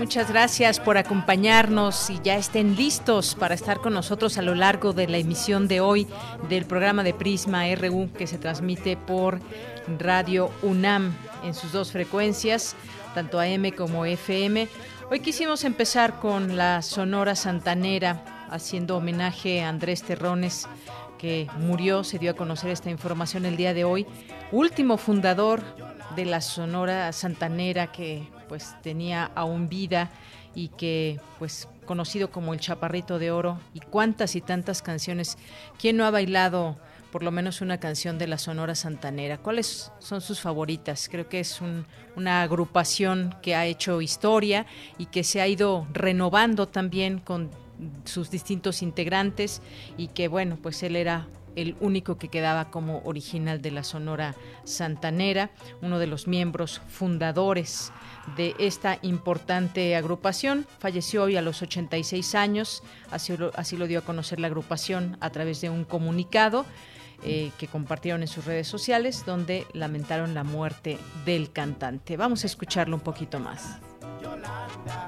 Muchas gracias por acompañarnos y ya estén listos para estar con nosotros a lo largo de la emisión de hoy del programa de Prisma RU que se transmite por Radio UNAM en sus dos frecuencias, tanto AM como FM. Hoy quisimos empezar con la Sonora Santanera, haciendo homenaje a Andrés Terrones, que murió, se dio a conocer esta información el día de hoy, último fundador de la Sonora Santanera que pues tenía aún vida y que pues conocido como el Chaparrito de Oro y cuántas y tantas canciones. ¿Quién no ha bailado por lo menos una canción de la Sonora Santanera? ¿Cuáles son sus favoritas? Creo que es una agrupación que ha hecho historia y que se ha ido renovando también con sus distintos integrantes y que bueno, pues él era el único que quedaba como original de la Sonora Santanera, uno de los miembros fundadores de esta importante agrupación. Falleció hoy a los 86 años, así lo, lo dio a conocer la agrupación a través de un comunicado. Eh, que compartieron en sus redes sociales, donde lamentaron la muerte del cantante. Vamos a escucharlo un poquito más. Yolanda,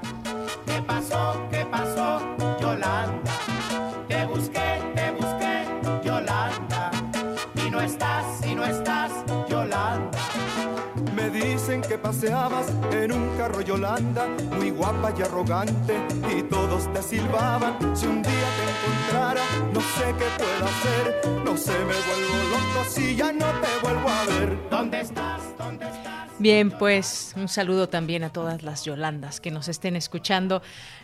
¿qué pasó? ¿Qué pasó? Yolanda, te busqué, Que paseabas en un carro Yolanda, muy guapa y arrogante, y todos te silbaban. Si un día te encontrara, no sé qué puedo hacer, no sé, me vuelvo loco si ya no te vuelvo a ver. ¿Dónde estás? ¿Dónde estás? Bien, pues un saludo también a todas las Yolandas que nos estén escuchando.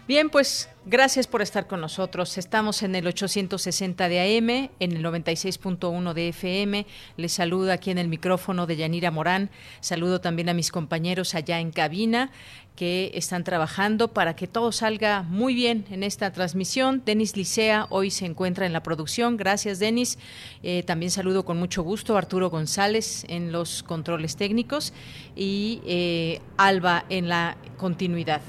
Bien, pues gracias por estar con nosotros. Estamos en el 860 de AM, en el 96.1 de FM. Les saludo aquí en el micrófono de Yanira Morán. Saludo también a mis compañeros allá en cabina que están trabajando para que todo salga muy bien en esta transmisión. Denis Licea hoy se encuentra en la producción. Gracias, Denis. Eh, también saludo con mucho gusto a Arturo González en los controles técnicos y eh, Alba en la continuidad.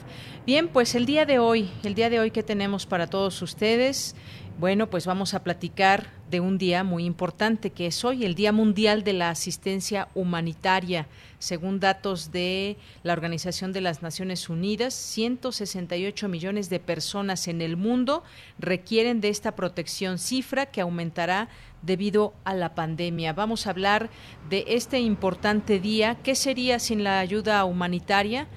Bien, pues el día de hoy, el día de hoy que tenemos para todos ustedes, bueno, pues vamos a platicar de un día muy importante que es hoy, el Día Mundial de la Asistencia Humanitaria. Según datos de la Organización de las Naciones Unidas, 168 millones de personas en el mundo requieren de esta protección, cifra que aumentará debido a la pandemia. Vamos a hablar de este importante día. ¿Qué sería sin la ayuda humanitaria?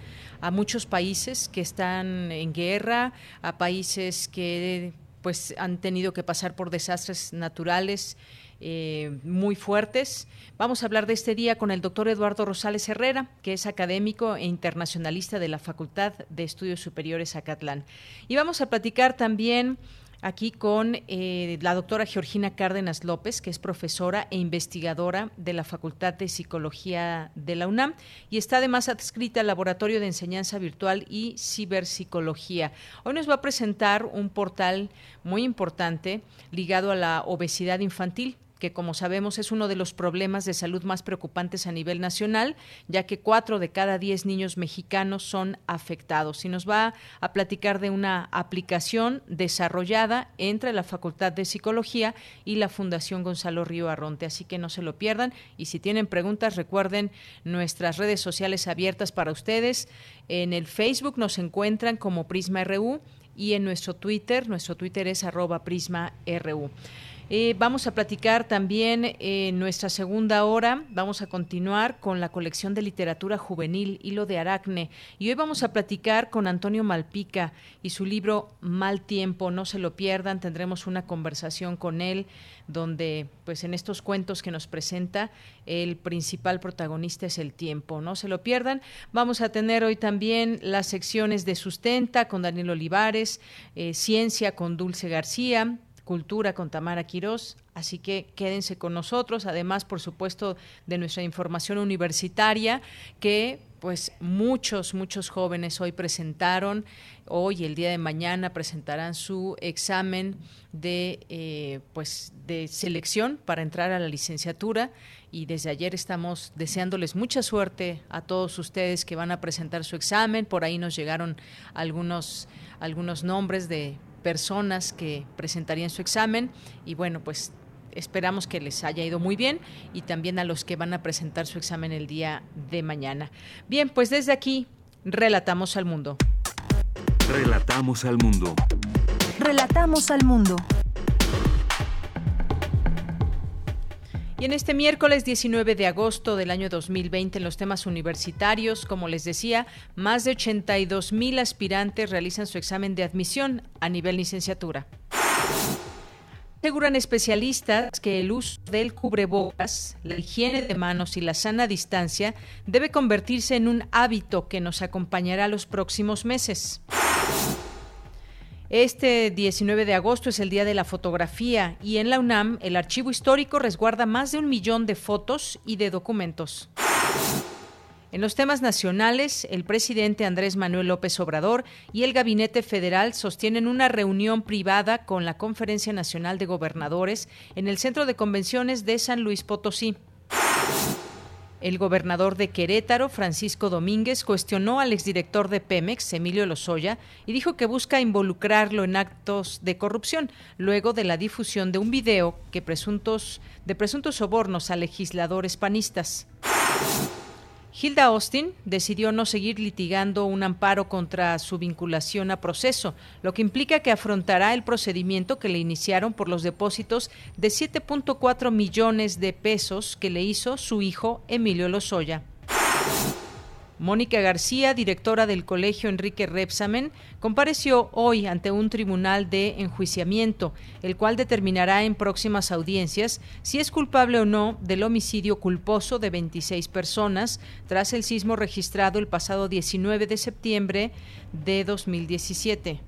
A muchos países que están en guerra, a países que pues han tenido que pasar por desastres naturales eh, muy fuertes. Vamos a hablar de este día con el doctor Eduardo Rosales Herrera, que es académico e internacionalista de la Facultad de Estudios Superiores Acatlán. Y vamos a platicar también aquí con eh, la doctora Georgina Cárdenas López, que es profesora e investigadora de la Facultad de Psicología de la UNAM y está además adscrita al Laboratorio de Enseñanza Virtual y Ciberpsicología. Hoy nos va a presentar un portal muy importante ligado a la obesidad infantil que como sabemos es uno de los problemas de salud más preocupantes a nivel nacional, ya que cuatro de cada diez niños mexicanos son afectados. Y nos va a platicar de una aplicación desarrollada entre la Facultad de Psicología y la Fundación Gonzalo Río Arronte. Así que no se lo pierdan. Y si tienen preguntas, recuerden nuestras redes sociales abiertas para ustedes. En el Facebook nos encuentran como Prisma RU y en nuestro Twitter, nuestro Twitter es arroba Prisma RU. Eh, vamos a platicar también en nuestra segunda hora, vamos a continuar con la colección de literatura juvenil Hilo de Aracne. Y hoy vamos a platicar con Antonio Malpica y su libro Mal Tiempo, no se lo pierdan, tendremos una conversación con él donde pues en estos cuentos que nos presenta el principal protagonista es el tiempo, no se lo pierdan. Vamos a tener hoy también las secciones de Sustenta con Daniel Olivares, eh, Ciencia con Dulce García, Cultura con Tamara Quirós, así que quédense con nosotros, además, por supuesto, de nuestra información universitaria, que pues muchos, muchos jóvenes hoy presentaron, hoy, el día de mañana, presentarán su examen de, eh, pues, de selección para entrar a la licenciatura. Y desde ayer estamos deseándoles mucha suerte a todos ustedes que van a presentar su examen. Por ahí nos llegaron algunos, algunos nombres de personas que presentarían su examen y bueno, pues esperamos que les haya ido muy bien y también a los que van a presentar su examen el día de mañana. Bien, pues desde aquí relatamos al mundo. Relatamos al mundo. Relatamos al mundo. Y en este miércoles 19 de agosto del año 2020, en los temas universitarios, como les decía, más de 82 mil aspirantes realizan su examen de admisión a nivel licenciatura. Aseguran especialistas que el uso del cubrebocas, la higiene de manos y la sana distancia debe convertirse en un hábito que nos acompañará los próximos meses. Este 19 de agosto es el Día de la Fotografía y en la UNAM el archivo histórico resguarda más de un millón de fotos y de documentos. En los temas nacionales, el presidente Andrés Manuel López Obrador y el Gabinete Federal sostienen una reunión privada con la Conferencia Nacional de Gobernadores en el Centro de Convenciones de San Luis Potosí. El gobernador de Querétaro, Francisco Domínguez, cuestionó al exdirector de Pemex, Emilio Lozoya, y dijo que busca involucrarlo en actos de corrupción, luego de la difusión de un video que presuntos, de presuntos sobornos a legisladores panistas. Hilda Austin decidió no seguir litigando un amparo contra su vinculación a proceso, lo que implica que afrontará el procedimiento que le iniciaron por los depósitos de 7.4 millones de pesos que le hizo su hijo Emilio Lozoya. Mónica García, directora del Colegio Enrique Repsamen, compareció hoy ante un tribunal de enjuiciamiento, el cual determinará en próximas audiencias si es culpable o no del homicidio culposo de 26 personas tras el sismo registrado el pasado 19 de septiembre de 2017.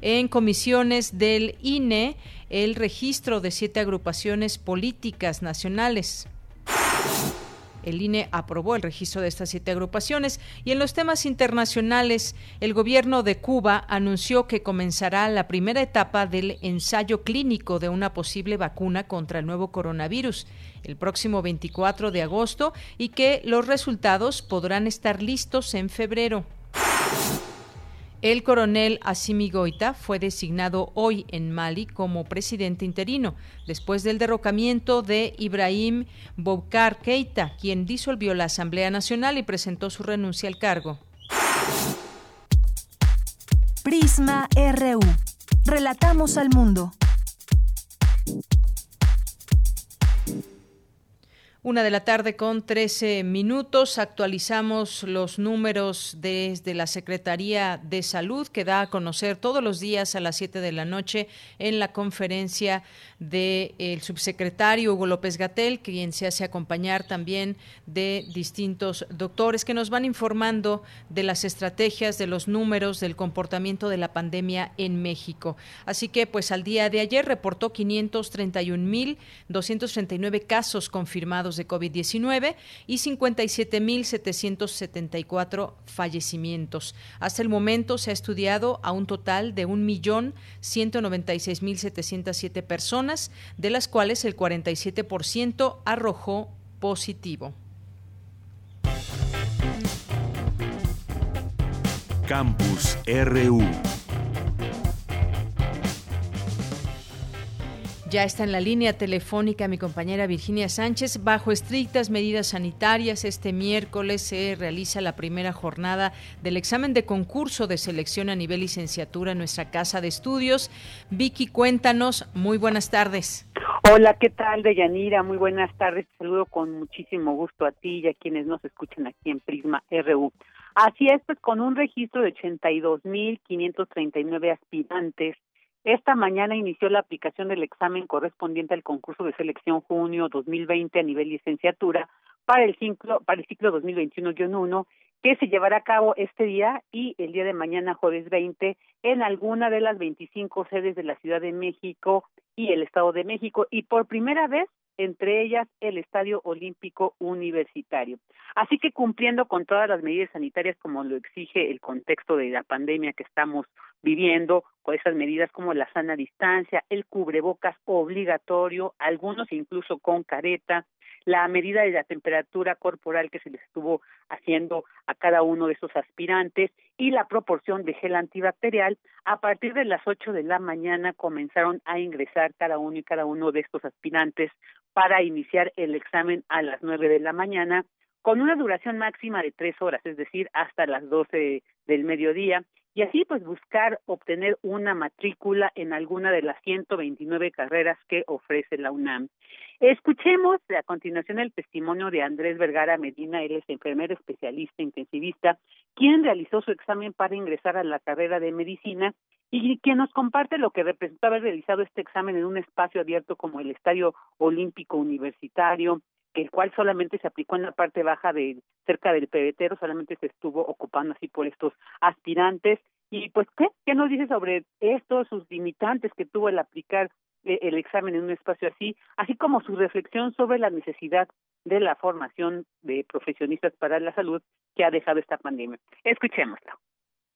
En comisiones del INE, el registro de siete agrupaciones políticas nacionales. El INE aprobó el registro de estas siete agrupaciones y en los temas internacionales, el gobierno de Cuba anunció que comenzará la primera etapa del ensayo clínico de una posible vacuna contra el nuevo coronavirus el próximo 24 de agosto y que los resultados podrán estar listos en febrero. El coronel Assimi Goita fue designado hoy en Mali como presidente interino, después del derrocamiento de Ibrahim Boubacar Keita, quien disolvió la Asamblea Nacional y presentó su renuncia al cargo. Prisma RU. Relatamos al mundo. Una de la tarde con 13 minutos. Actualizamos los números desde la Secretaría de Salud que da a conocer todos los días a las 7 de la noche en la conferencia del subsecretario Hugo López Gatel, quien se hace acompañar también de distintos doctores que nos van informando de las estrategias, de los números, del comportamiento de la pandemia en México. Así que, pues al día de ayer reportó 531.239 casos confirmados de COVID-19 y 57.774 fallecimientos. Hasta el momento se ha estudiado a un total de 1.196.707 personas, de las cuales el 47% arrojó positivo. Campus RU Ya está en la línea telefónica mi compañera Virginia Sánchez. Bajo estrictas medidas sanitarias, este miércoles se realiza la primera jornada del examen de concurso de selección a nivel licenciatura en nuestra casa de estudios. Vicky, cuéntanos. Muy buenas tardes. Hola, ¿qué tal, Deyanira? Muy buenas tardes. Te saludo con muchísimo gusto a ti y a quienes nos escuchan aquí en Prisma RU. Así es, pues con un registro de 82.539 aspirantes esta mañana inició la aplicación del examen correspondiente al concurso de selección junio 2020 a nivel licenciatura para el ciclo para el ciclo 2021-1 que se llevará a cabo este día y el día de mañana jueves 20 en alguna de las 25 sedes de la Ciudad de México y el Estado de México. Y por primera vez entre ellas el Estadio Olímpico Universitario. Así que cumpliendo con todas las medidas sanitarias como lo exige el contexto de la pandemia que estamos viviendo, con esas medidas como la sana distancia, el cubrebocas obligatorio, algunos incluso con careta, la medida de la temperatura corporal que se les estuvo haciendo a cada uno de esos aspirantes y la proporción de gel antibacterial, a partir de las ocho de la mañana comenzaron a ingresar cada uno y cada uno de estos aspirantes para iniciar el examen a las nueve de la mañana con una duración máxima de tres horas, es decir, hasta las doce del mediodía, y así pues buscar obtener una matrícula en alguna de las 129 carreras que ofrece la UNAM. Escuchemos a continuación el testimonio de Andrés Vergara Medina, él es enfermero especialista intensivista, quien realizó su examen para ingresar a la carrera de medicina y quien nos comparte lo que representó haber realizado este examen en un espacio abierto como el Estadio Olímpico Universitario, el cual solamente se aplicó en la parte baja de cerca del pebetero, solamente se estuvo ocupando así por estos aspirantes. Y pues, ¿qué, qué nos dice sobre esto, sus limitantes que tuvo el aplicar eh, el examen en un espacio así, así como su reflexión sobre la necesidad de la formación de profesionistas para la salud que ha dejado esta pandemia? Escuchémoslo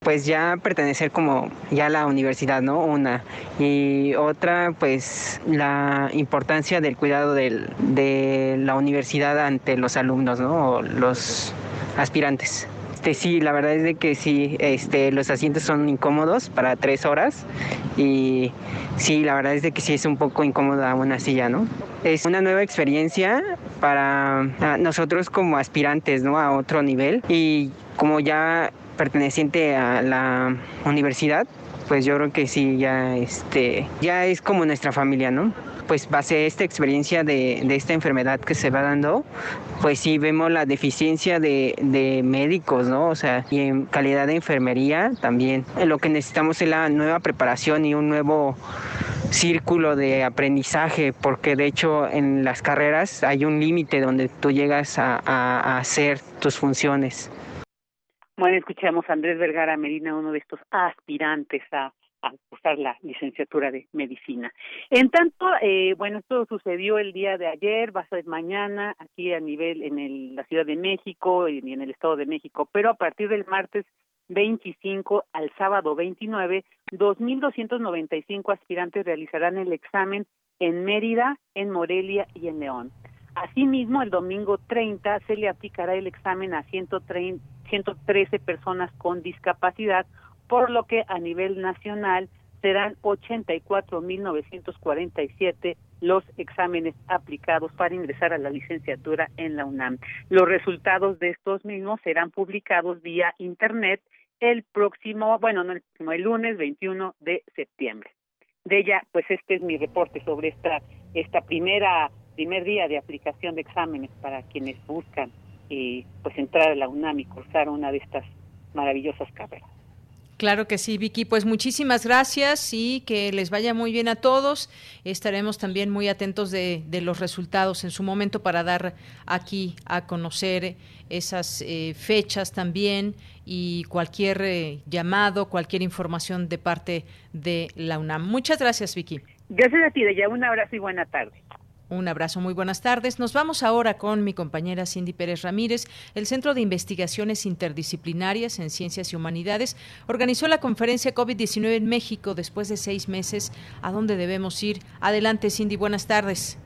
pues ya pertenecer como ya a la universidad, ¿no? Una. Y otra, pues la importancia del cuidado del, de la universidad ante los alumnos, ¿no? O los aspirantes. Este, sí, la verdad es de que sí, este, los asientos son incómodos para tres horas y sí, la verdad es de que sí es un poco incómoda una silla, ¿no? Es una nueva experiencia para nosotros como aspirantes, ¿no? A otro nivel y como ya perteneciente a la universidad, pues yo creo que sí, ya, este, ya es como nuestra familia, ¿no? Pues base a esta experiencia de, de esta enfermedad que se va dando, pues sí vemos la deficiencia de, de, médicos, ¿no? O sea, y en calidad de enfermería también. Lo que necesitamos es la nueva preparación y un nuevo círculo de aprendizaje, porque de hecho en las carreras hay un límite donde tú llegas a, a, a hacer tus funciones. Bueno, escuchamos a Andrés Vergara Medina, uno de estos aspirantes a, a cursar la licenciatura de medicina. En tanto, eh, bueno, esto sucedió el día de ayer, va a ser mañana aquí a nivel en el, la Ciudad de México y en el Estado de México, pero a partir del martes 25 al sábado 29, 2.295 aspirantes realizarán el examen en Mérida, en Morelia y en León. Asimismo, el domingo 30 se le aplicará el examen a 130, 113 personas con discapacidad, por lo que a nivel nacional serán 84.947 los exámenes aplicados para ingresar a la licenciatura en la UNAM. Los resultados de estos mismos serán publicados vía Internet el próximo, bueno, no el próximo, el lunes 21 de septiembre. De ella, pues este es mi reporte sobre esta, esta primera primer día de aplicación de exámenes para quienes buscan eh, pues entrar a la UNAM y cursar una de estas maravillosas carreras. Claro que sí, Vicky. Pues muchísimas gracias y que les vaya muy bien a todos. Estaremos también muy atentos de, de los resultados en su momento para dar aquí a conocer esas eh, fechas también y cualquier eh, llamado, cualquier información de parte de la UNAM. Muchas gracias, Vicky. Gracias a ti, de ya un abrazo y buena tarde. Un abrazo, muy buenas tardes. Nos vamos ahora con mi compañera Cindy Pérez Ramírez. El Centro de Investigaciones Interdisciplinarias en Ciencias y Humanidades organizó la conferencia COVID-19 en México después de seis meses. ¿A dónde debemos ir? Adelante, Cindy, buenas tardes.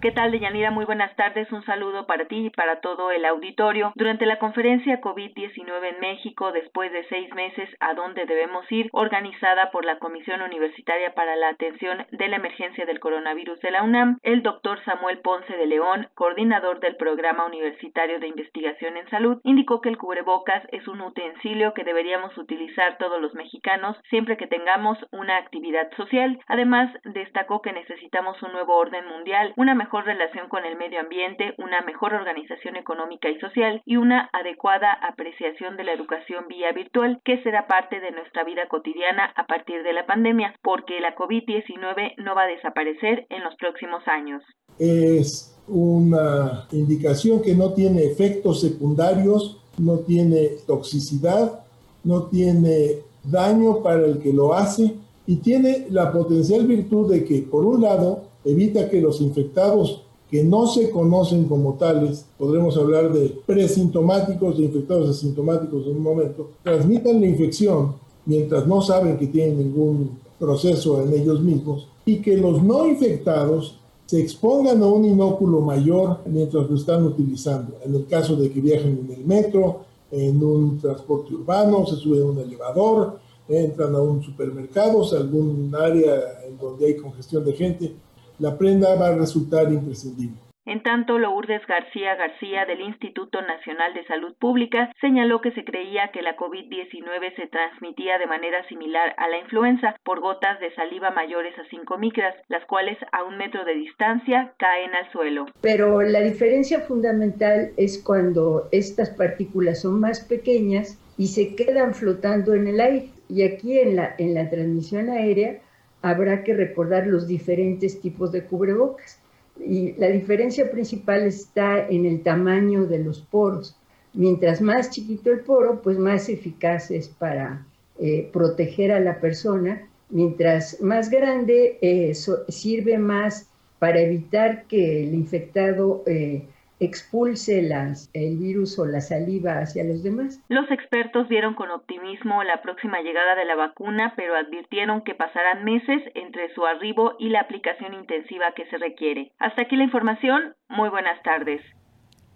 ¿Qué tal, Deyanira? Muy buenas tardes. Un saludo para ti y para todo el auditorio. Durante la conferencia COVID-19 en México, después de seis meses a dónde debemos ir, organizada por la Comisión Universitaria para la Atención de la Emergencia del Coronavirus de la UNAM, el doctor Samuel Ponce de León, coordinador del Programa Universitario de Investigación en Salud, indicó que el cubrebocas es un utensilio que deberíamos utilizar todos los mexicanos siempre que tengamos una actividad social. Además, destacó que necesitamos un nuevo orden mundial, una mejor relación con el medio ambiente, una mejor organización económica y social y una adecuada apreciación de la educación vía virtual que será parte de nuestra vida cotidiana a partir de la pandemia, porque la COVID-19 no va a desaparecer en los próximos años. Es una indicación que no tiene efectos secundarios, no tiene toxicidad, no tiene daño para el que lo hace y tiene la potencial virtud de que, por un lado, evita que los infectados que no se conocen como tales, podremos hablar de presintomáticos, de infectados asintomáticos en un momento, transmitan la infección mientras no saben que tienen ningún proceso en ellos mismos y que los no infectados se expongan a un inóculo mayor mientras lo están utilizando. En el caso de que viajen en el metro, en un transporte urbano, se suben a un elevador, entran a un supermercado, a algún área en donde hay congestión de gente, la prenda va a resultar imprescindible. En tanto, Lourdes García García del Instituto Nacional de Salud Pública señaló que se creía que la COVID-19 se transmitía de manera similar a la influenza por gotas de saliva mayores a 5 micras, las cuales a un metro de distancia caen al suelo. Pero la diferencia fundamental es cuando estas partículas son más pequeñas y se quedan flotando en el aire. Y aquí en la, en la transmisión aérea habrá que recordar los diferentes tipos de cubrebocas. Y la diferencia principal está en el tamaño de los poros. Mientras más chiquito el poro, pues más eficaz es para eh, proteger a la persona. Mientras más grande, eh, sirve más para evitar que el infectado eh, expulse las, el virus o la saliva hacia los demás. Los expertos vieron con optimismo la próxima llegada de la vacuna, pero advirtieron que pasarán meses entre su arribo y la aplicación intensiva que se requiere. Hasta aquí la información. Muy buenas tardes.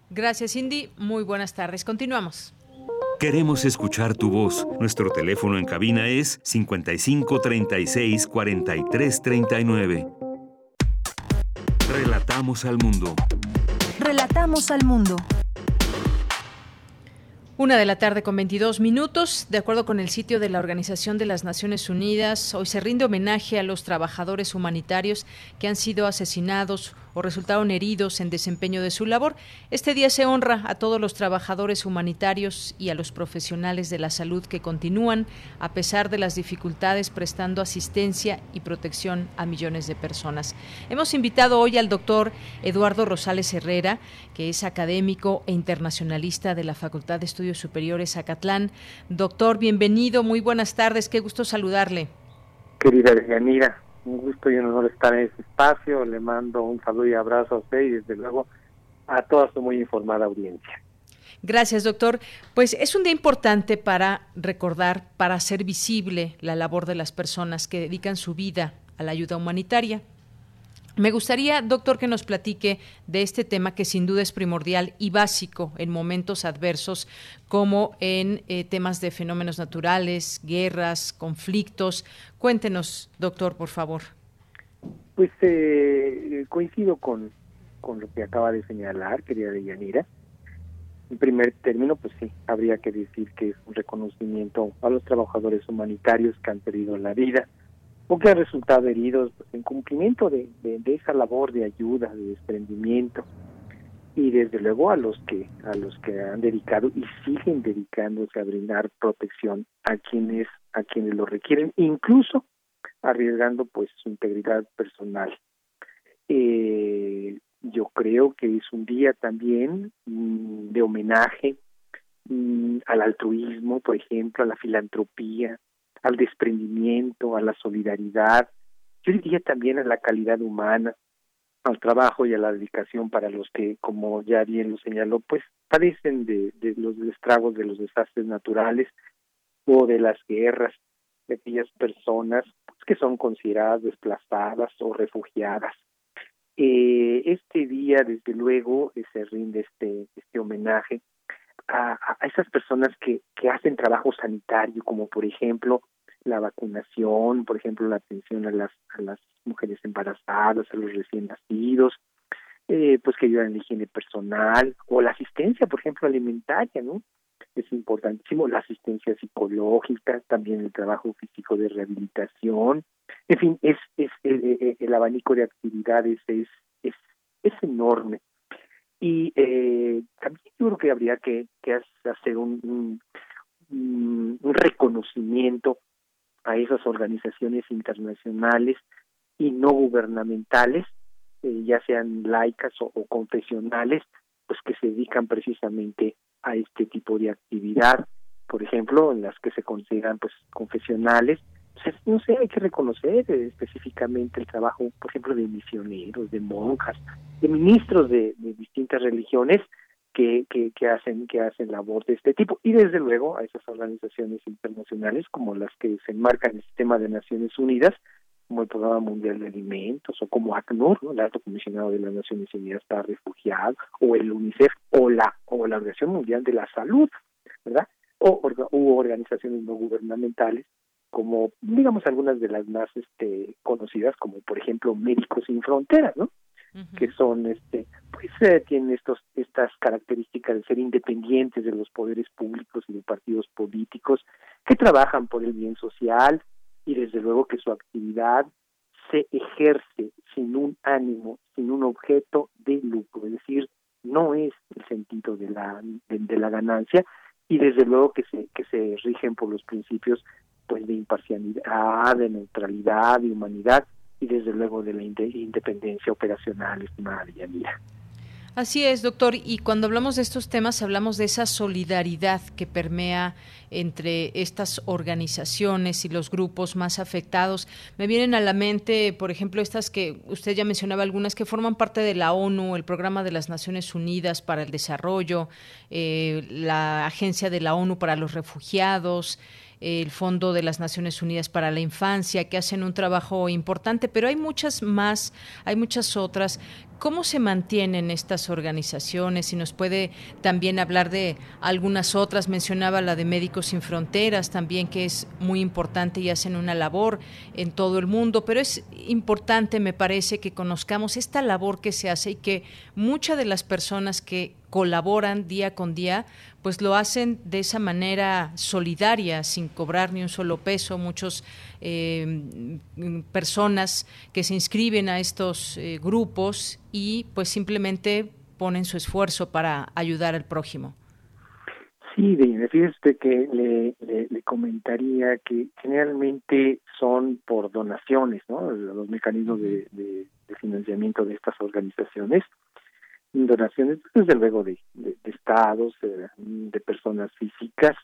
Gracias, Cindy. Muy buenas tardes. Continuamos. Queremos escuchar tu voz. Nuestro teléfono en cabina es 55 36 43 39. Relatamos al mundo. Al mundo. Una de la tarde con 22 minutos. De acuerdo con el sitio de la Organización de las Naciones Unidas, hoy se rinde homenaje a los trabajadores humanitarios que han sido asesinados o resultaron heridos en desempeño de su labor. Este día se honra a todos los trabajadores humanitarios y a los profesionales de la salud que continúan, a pesar de las dificultades, prestando asistencia y protección a millones de personas. Hemos invitado hoy al doctor Eduardo Rosales Herrera, que es académico e internacionalista de la Facultad de Estudios Superiores Acatlán. Doctor, bienvenido, muy buenas tardes, qué gusto saludarle. Querida Yanira, un gusto y un honor estar en este espacio. Le mando un saludo y abrazo a usted y desde luego a toda su muy informada audiencia. Gracias, doctor. Pues es un día importante para recordar, para hacer visible la labor de las personas que dedican su vida a la ayuda humanitaria. Me gustaría, doctor, que nos platique de este tema que sin duda es primordial y básico en momentos adversos como en eh, temas de fenómenos naturales, guerras, conflictos. Cuéntenos, doctor, por favor. Pues eh, coincido con, con lo que acaba de señalar, querida Deyanira. En primer término, pues sí, habría que decir que es un reconocimiento a los trabajadores humanitarios que han perdido la vida o que han resultado heridos en cumplimiento de, esa labor de ayuda, de desprendimiento y desde luego a los que a los que han dedicado y siguen dedicándose a brindar protección a quienes a quienes lo requieren, incluso arriesgando pues su integridad personal. Eh, yo creo que es un día también mm, de homenaje mm, al altruismo, por ejemplo, a la filantropía, al desprendimiento, a la solidaridad, yo diría también a la calidad humana, al trabajo y a la dedicación para los que, como ya bien lo señaló, pues padecen de, los estragos de los desastres naturales o de las guerras, de aquellas personas que son consideradas desplazadas o refugiadas. eh, este día, desde luego, eh, se rinde este, este homenaje a, esas personas que, que hacen trabajo sanitario, como por ejemplo la vacunación, por ejemplo la atención a las, a las mujeres embarazadas, a los recién nacidos, eh, pues que ayudan en la higiene personal o la asistencia, por ejemplo, alimentaria, ¿no? Es importantísimo la asistencia psicológica, también el trabajo físico de rehabilitación, en fin, es, es el, el abanico de actividades es, es, es enorme. Y eh, también yo creo que habría que, hacer un, reconocimiento a esas organizaciones internacionales y no gubernamentales eh, ya sean laicas o, confesionales, pues que se dedican precisamente a este tipo de actividad, por ejemplo, en las que se consideran pues confesionales, no sé, hay que reconocer eh, específicamente el trabajo, por ejemplo, de misioneros, de monjas, de ministros de, distintas religiones que, que, que hacen que hacen labor de este tipo y desde luego a esas organizaciones internacionales como las que se enmarcan en el sistema de Naciones Unidas como el Programa Mundial de Alimentos o como ACNUR, el Alto Comisionado de las Naciones Unidas para Refugiados, o el UNICEF o la o la Organización Mundial de la Salud, ¿verdad? O hubo organizaciones no gubernamentales como digamos algunas de las más este conocidas como por ejemplo Médicos sin Fronteras, ¿no? que son este pues eh, tienen estos estas características de ser independientes de los poderes públicos y de partidos políticos que trabajan por el bien social y desde luego que su actividad se ejerce sin un ánimo, sin un objeto de lucro, es decir, no es el sentido de la de, la ganancia y desde luego que se que se rigen por los principios pues de imparcialidad, de neutralidad, de humanidad y desde luego de la independencia operacional, estimada Yanira. Así es, doctor. Y cuando hablamos de estos temas, hablamos de esa solidaridad que permea entre estas organizaciones y los grupos más afectados. Me vienen a la mente, por ejemplo, estas que usted ya mencionaba, algunas que forman parte de la ONU, el Programa de las Naciones Unidas para el Desarrollo, eh, la Agencia de la ONU para los Refugiados el Fondo de las Naciones Unidas para la Infancia, que hacen un trabajo importante, pero hay muchas más, hay muchas otras ¿Cómo se mantienen estas organizaciones? Si nos puede también hablar de algunas otras, mencionaba la de Médicos Sin Fronteras también, que es muy importante y hacen una labor en todo el mundo, pero es importante, me parece, que conozcamos esta labor que se hace y que muchas de las personas que colaboran día con día, pues lo hacen de esa manera solidaria, sin cobrar ni un solo peso. Muchos eh, personas que se inscriben a estos eh, grupos y pues simplemente ponen su esfuerzo para ayudar al prójimo. Sí, fíjese que le, le, comentaría que generalmente son por donaciones, ¿no? Los mecanismos de, de, financiamiento de estas organizaciones, donaciones desde luego de, de, estados, de personas físicas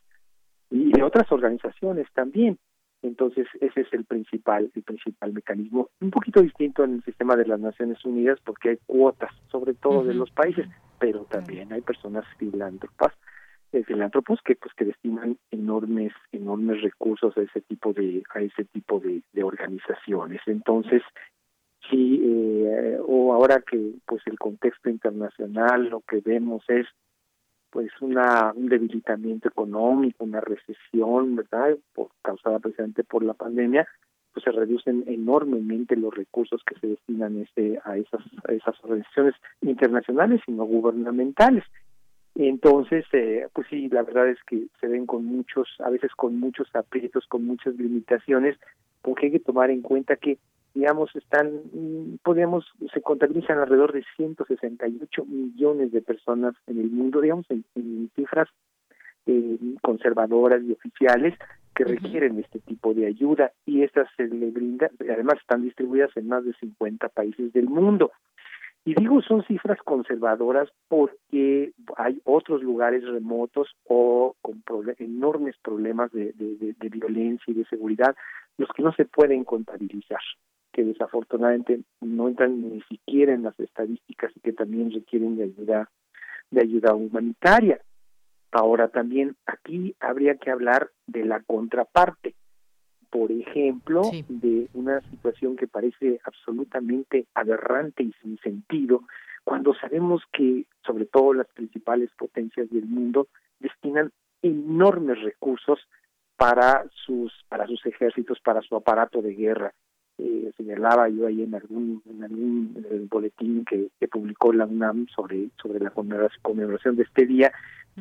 y de otras organizaciones también. Entonces, ese es el principal, el principal mecanismo, un poquito distinto en el sistema de las Naciones Unidas porque hay cuotas, sobre todo de los países, pero también hay personas filántropas, eh, filántropos que pues que destinan enormes, enormes recursos a ese tipo de, a ese tipo de, de organizaciones. Entonces, sí, eh, o ahora que pues el contexto internacional lo que vemos es pues una un debilitamiento económico, una recesión, ¿verdad? Por, causada precisamente por la pandemia, pues se reducen enormemente los recursos que se destinan este a esas a esas organizaciones internacionales y no gubernamentales. Entonces, eh, pues sí, la verdad es que se ven con muchos, a veces con muchos aprietos, con muchas limitaciones, porque hay que tomar en cuenta que digamos, están, mm, podríamos, se contabilizan alrededor de 168 millones de personas en el mundo, digamos, en, cifras eh, conservadoras y oficiales que requieren este tipo de ayuda y estas se le brinda, además están distribuidas en más de 50 países del mundo. Y digo son cifras conservadoras porque hay otros lugares remotos o con enormes problemas de, de, violencia y de seguridad, los que no se pueden contabilizar que desafortunadamente no entran ni siquiera en las estadísticas y que también requieren de ayuda de ayuda humanitaria. Ahora también aquí habría que hablar de la contraparte, por ejemplo, de una situación que parece absolutamente aberrante y sin sentido, cuando sabemos que sobre todo las principales potencias del mundo destinan enormes recursos para sus para sus ejércitos, para su aparato de guerra. Eh, señalaba yo ahí en algún en algún eh, boletín que, que, publicó la UNAM sobre sobre la conmemoración de este día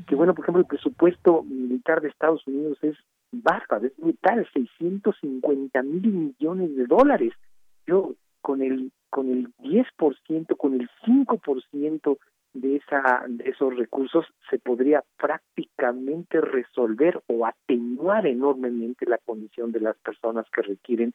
que bueno por ejemplo el presupuesto militar de Estados Unidos es bárbaro es brutal 650 mil millones de dólares. Yo con el con el 10% con el 5% de esa de esos recursos se podría prácticamente resolver o atenuar enormemente la condición de las personas que requieren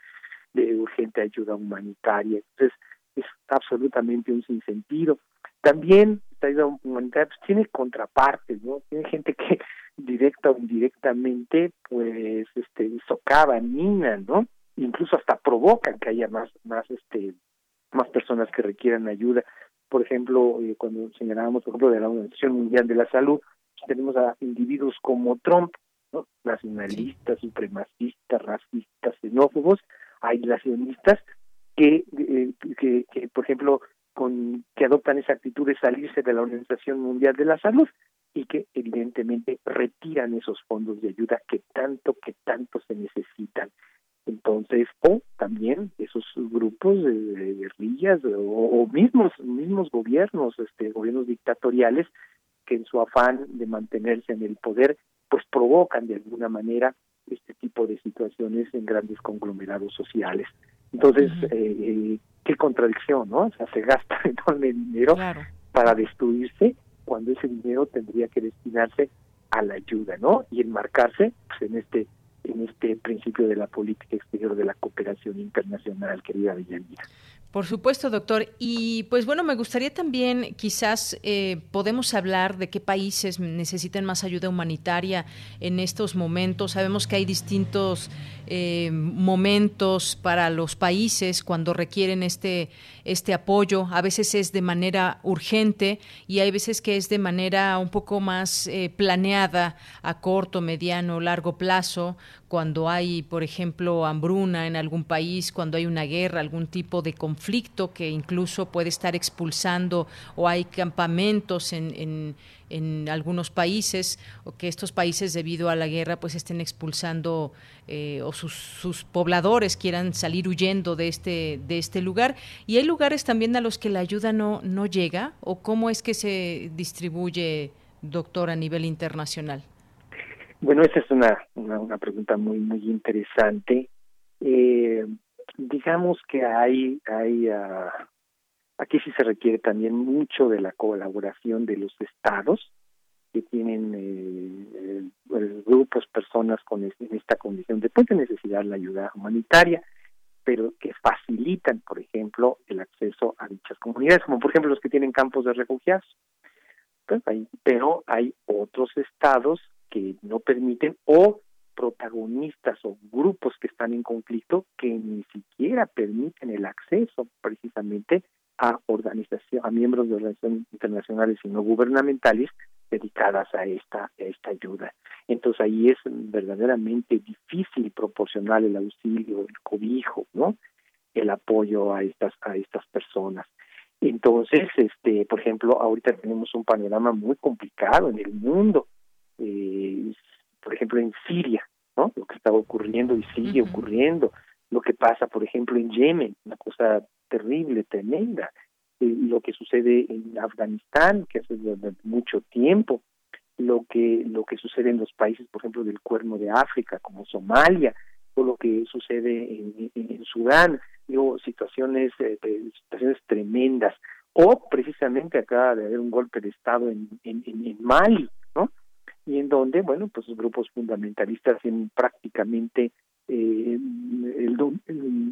de urgente ayuda humanitaria. Entonces, es absolutamente un sinsentido. También esta ayuda humanitaria pues, tiene contrapartes, ¿no? Tiene gente que directa o indirectamente, pues, este, socava, mina, ¿no? Incluso hasta provocan que haya más, más, este, más personas que requieran ayuda. Por ejemplo, eh, cuando señalábamos, por ejemplo, de la Organización Mundial de la Salud, tenemos a individuos como Trump, ¿no? nacionalistas, supremacistas, racistas, xenófobos, aislacionistas que, eh, que, que, por ejemplo, con que adoptan esa actitud de salirse de la Organización Mundial de la Salud y que evidentemente retiran esos fondos de ayuda que tanto, que tanto se necesitan. Entonces, o también esos grupos de, guerrillas o, o, mismos mismos gobiernos, este gobiernos dictatoriales que en su afán de mantenerse en el poder, pues provocan de alguna manera este tipo de situaciones en grandes conglomerados sociales. Entonces, eh, eh, qué contradicción, ¿no? O sea, se gasta enorme dinero para destruirse cuando ese dinero tendría que destinarse a la ayuda, ¿no? Y enmarcarse pues, en este en este principio de la política exterior de la cooperación internacional, querida Villanira. Por supuesto, doctor. Y pues bueno, me gustaría también quizás eh, podemos hablar de qué países necesitan más ayuda humanitaria en estos momentos. Sabemos que hay distintos eh, momentos para los países cuando requieren este, este apoyo. A veces es de manera urgente y hay veces que es de manera un poco más eh, planeada a corto, mediano, largo plazo cuando hay, por ejemplo, hambruna en algún país, cuando hay una guerra, algún tipo de conflicto que incluso puede estar expulsando o hay campamentos en, en, en algunos países o que estos países debido a la guerra pues estén expulsando eh, o sus, sus, pobladores quieran salir huyendo de este de este lugar. Y hay lugares también a los que la ayuda no no llega o cómo es que se distribuye doctor a nivel internacional bueno, esa es una, una, pregunta muy, muy interesante. Eh, digamos que hay, hay uh, aquí sí se requiere también mucho de la colaboración de los estados que tienen eh, eh, grupos, personas con en esta condición de, de necesidad la ayuda humanitaria, pero que facilitan, por ejemplo, el acceso a dichas comunidades, como por ejemplo los que tienen campos de refugiados. Pues pero hay otros estados que no permiten o protagonistas o grupos que están en conflicto que ni siquiera permiten el acceso precisamente a organización a miembros de organizaciones internacionales y no gubernamentales dedicadas a esta a esta ayuda. Entonces ahí es verdaderamente difícil proporcionar el auxilio, el cobijo, ¿no? El apoyo a estas a estas personas. Entonces, este, por ejemplo, ahorita tenemos un panorama muy complicado en el mundo eh, por ejemplo, en Siria, ¿no? Lo que estaba ocurriendo y sigue ocurriendo, lo que pasa, por ejemplo, en Yemen, una cosa terrible, tremenda, eh, lo que sucede en Afganistán, que hace mucho tiempo, lo que lo que sucede en los países, por ejemplo, del Cuerno de África, como Somalia, o lo que sucede en, en, Sudán, digo, situaciones eh, situaciones tremendas, o precisamente acaba de haber un golpe de estado en, en, en Mali. Y en donde, bueno, pues los grupos fundamentalistas tienen prácticamente eh, el,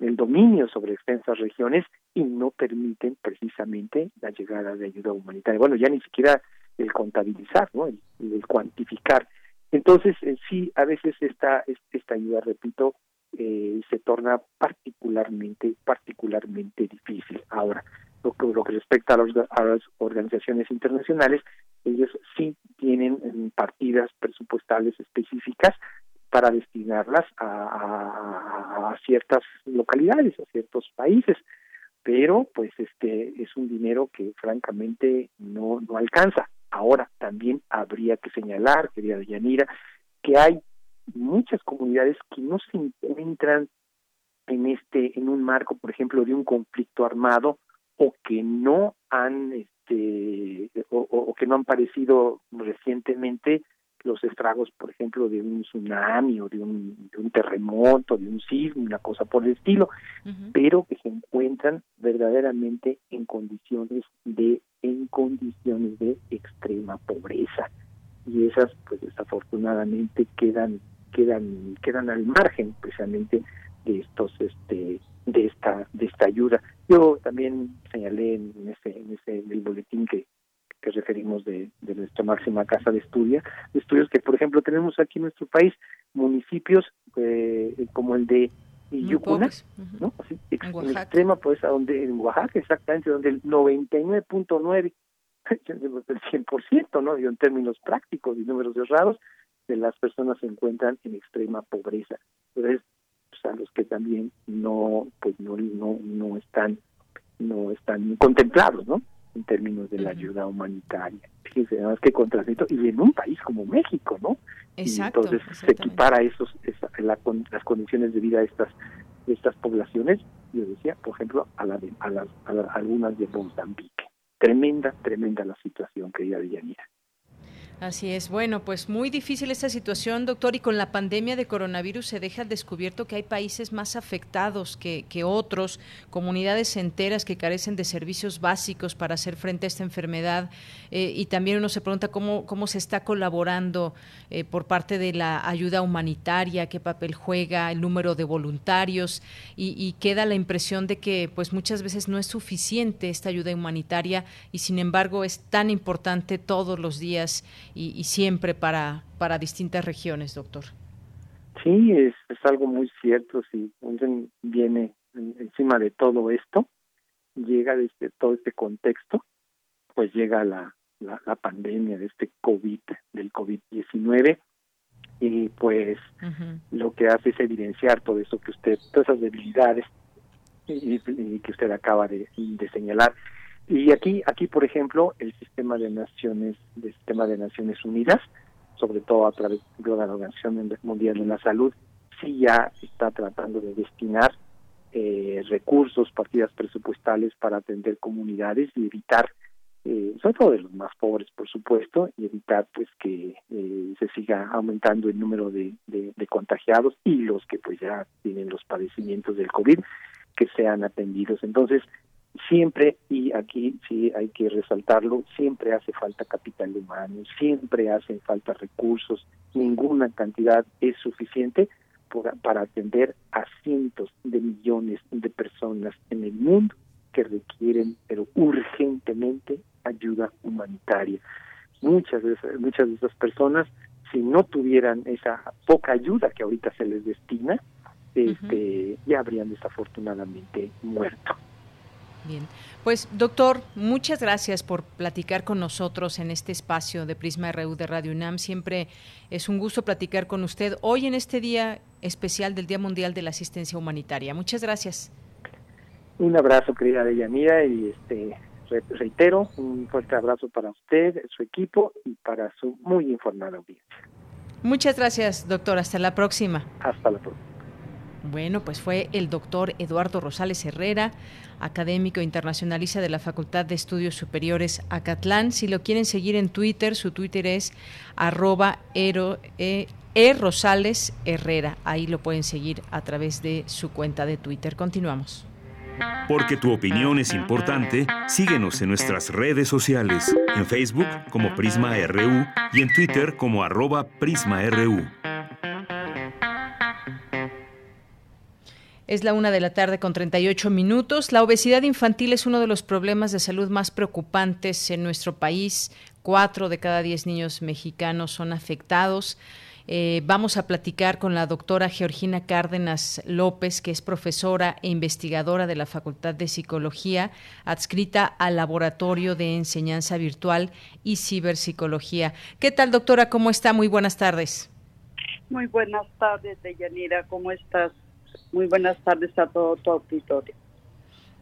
el, dominio sobre extensas regiones y no permiten precisamente la llegada de ayuda humanitaria. Bueno, ya ni siquiera el contabilizar, ¿no? El, cuantificar. Entonces, eh, sí, a veces esta, esta ayuda, repito, eh, se torna particularmente, particularmente difícil. Ahora, lo que, lo que respecta a, las organizaciones internacionales, ellos sí tienen partidas presupuestales específicas para destinarlas a, a, ciertas localidades, a ciertos países, pero pues este es un dinero que francamente no, no alcanza. Ahora también habría que señalar, querida Yanira, que hay muchas comunidades que no se encuentran en este en un marco por ejemplo de un conflicto armado o que no han este o, que no han parecido recientemente los estragos por ejemplo de un tsunami o de un, de un terremoto de un sismo una cosa por el estilo pero que se encuentran verdaderamente en condiciones de en condiciones de extrema pobreza. Y esas pues desafortunadamente quedan quedan quedan al margen precisamente de estos este de esta de esta ayuda yo también señalé en ese en ese el boletín que que referimos de, de nuestra máxima casa de estudio de estudios que por ejemplo tenemos aquí en nuestro país municipios eh, como el de Yucuna, ¿no? Así, en, extrema pues a donde en Oaxaca exactamente donde el 99.9 el 100%, ¿no? Digo, en términos prácticos y números cerrados, de las personas se encuentran en extrema pobreza. Entonces, pues, a los que también no, pues no, no, no están, no están contemplados, ¿no? En términos de la ayuda humanitaria. Fíjense, además que contrasito, y en un país como México, ¿no? Exacto, y entonces se equipara esos, esa, la, las condiciones de vida de estas, de estas poblaciones, yo decía, por ejemplo, a, la de, a, las, a, a algunas de Mozambique. Tremenda, tremenda la situación, querida Villanira. Así es. Bueno, pues muy difícil esta situación, doctor, y con la pandemia de coronavirus se deja descubierto que hay países más afectados que, que otros, comunidades enteras que carecen de servicios básicos para hacer frente a esta enfermedad. Eh, y también uno se pregunta cómo, cómo se está colaborando eh, por parte de la ayuda humanitaria, qué papel juega, el número de voluntarios, y, y queda la impresión de que pues muchas veces no es suficiente esta ayuda humanitaria y sin embargo es tan importante todos los días y, siempre para, para distintas regiones, doctor. Sí, es, es algo muy cierto. Si alguien viene encima de todo esto, llega desde todo este contexto, pues llega la, la, pandemia de este COVID, del COVID-19, y pues lo que hace es evidenciar todo eso que usted, todas esas debilidades y, que usted acaba de, de señalar. Y aquí, aquí por ejemplo, el sistema de naciones, el sistema de Naciones Unidas, sobre todo a través de la Organización Mundial de la Salud, sí ya está tratando de destinar eh, recursos, partidas presupuestales para atender comunidades y evitar, eh, sobre todo de los más pobres, por supuesto, y evitar pues que eh, se siga aumentando el número de, de, de contagiados y los que pues ya tienen los padecimientos del COVID que sean atendidos. Entonces, siempre, y aquí sí hay que resaltarlo, siempre hace falta capital humano, siempre hacen falta recursos, ninguna cantidad es suficiente para atender a cientos de millones de personas en el mundo que requieren, pero urgentemente, ayuda humanitaria. Muchas de esas, muchas de esas personas, si no tuvieran esa poca ayuda que ahorita se les destina, este, ya habrían desafortunadamente muerto. Bien, pues doctor, muchas gracias por platicar con nosotros en este espacio de Prisma RU de Radio UNAM. Siempre es un gusto platicar con usted hoy en este día especial del Día Mundial de la Asistencia Humanitaria. Muchas gracias. Un abrazo, querida Deyanira, y este reitero un fuerte abrazo para usted, su equipo y para su muy informada audiencia. Muchas gracias, doctor. Hasta la próxima. Hasta la próxima. Bueno, pues fue el doctor Eduardo Rosales Herrera, académico internacionalista de la Facultad de Estudios Superiores Acatlán. Si lo quieren seguir en Twitter, su Twitter es arroba e, e, Rosales Herrera. Ahí lo pueden seguir a través de su cuenta de Twitter. Continuamos. Porque tu opinión es importante, síguenos en nuestras redes sociales, en Facebook como Prisma RU y en Twitter como arroba PrismaRU. Es la una de la tarde con 38 minutos. La obesidad infantil es uno de los problemas de salud más preocupantes en nuestro país. Cuatro de cada diez niños mexicanos son afectados. Eh, vamos a platicar con la doctora Georgina Cárdenas López, que es profesora e investigadora de la Facultad de Psicología, adscrita al Laboratorio de Enseñanza Virtual y Ciberpsicología. ¿Qué tal, doctora? ¿Cómo está? Muy buenas tardes. Muy buenas tardes, Deyanira, ¿cómo estás? Muy buenas tardes a todo tu auditorio.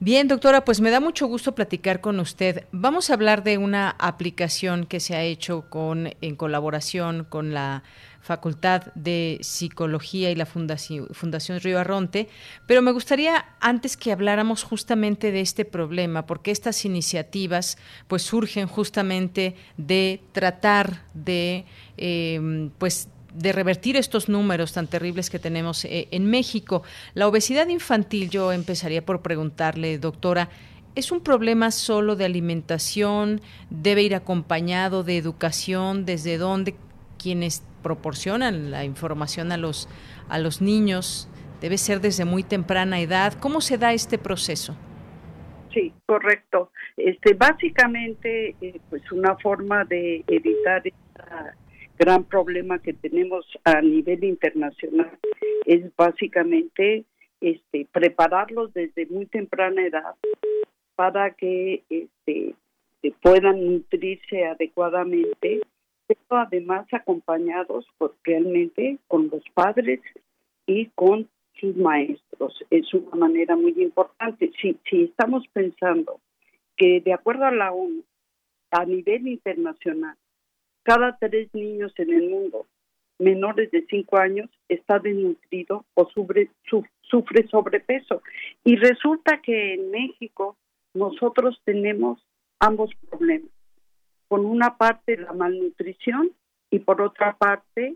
Bien, doctora, pues me da mucho gusto platicar con usted. Vamos a hablar de una aplicación que se ha hecho con en colaboración con la Facultad de Psicología y la Fundación, Fundación Río Arronte, pero me gustaría antes que habláramos justamente de este problema, porque estas iniciativas pues surgen justamente de tratar de eh, pues de revertir estos números tan terribles que tenemos eh, en México. La obesidad infantil, yo empezaría por preguntarle, doctora, ¿es un problema solo de alimentación? ¿Debe ir acompañado de educación? ¿Desde dónde quienes proporcionan la información a los, a los niños? ¿Debe ser desde muy temprana edad? ¿Cómo se da este proceso? Sí, correcto. Este, básicamente, eh, pues una forma de evitar esta gran problema que tenemos a nivel internacional es básicamente este prepararlos desde muy temprana edad para que este puedan nutrirse adecuadamente pero además acompañados pues, realmente con los padres y con sus maestros. Es una manera muy importante. Si si estamos pensando que de acuerdo a la ONU a nivel internacional cada tres niños en el mundo menores de cinco años está desnutrido o sufre, sufre sobrepeso. Y resulta que en México nosotros tenemos ambos problemas. Por una parte la malnutrición y por otra parte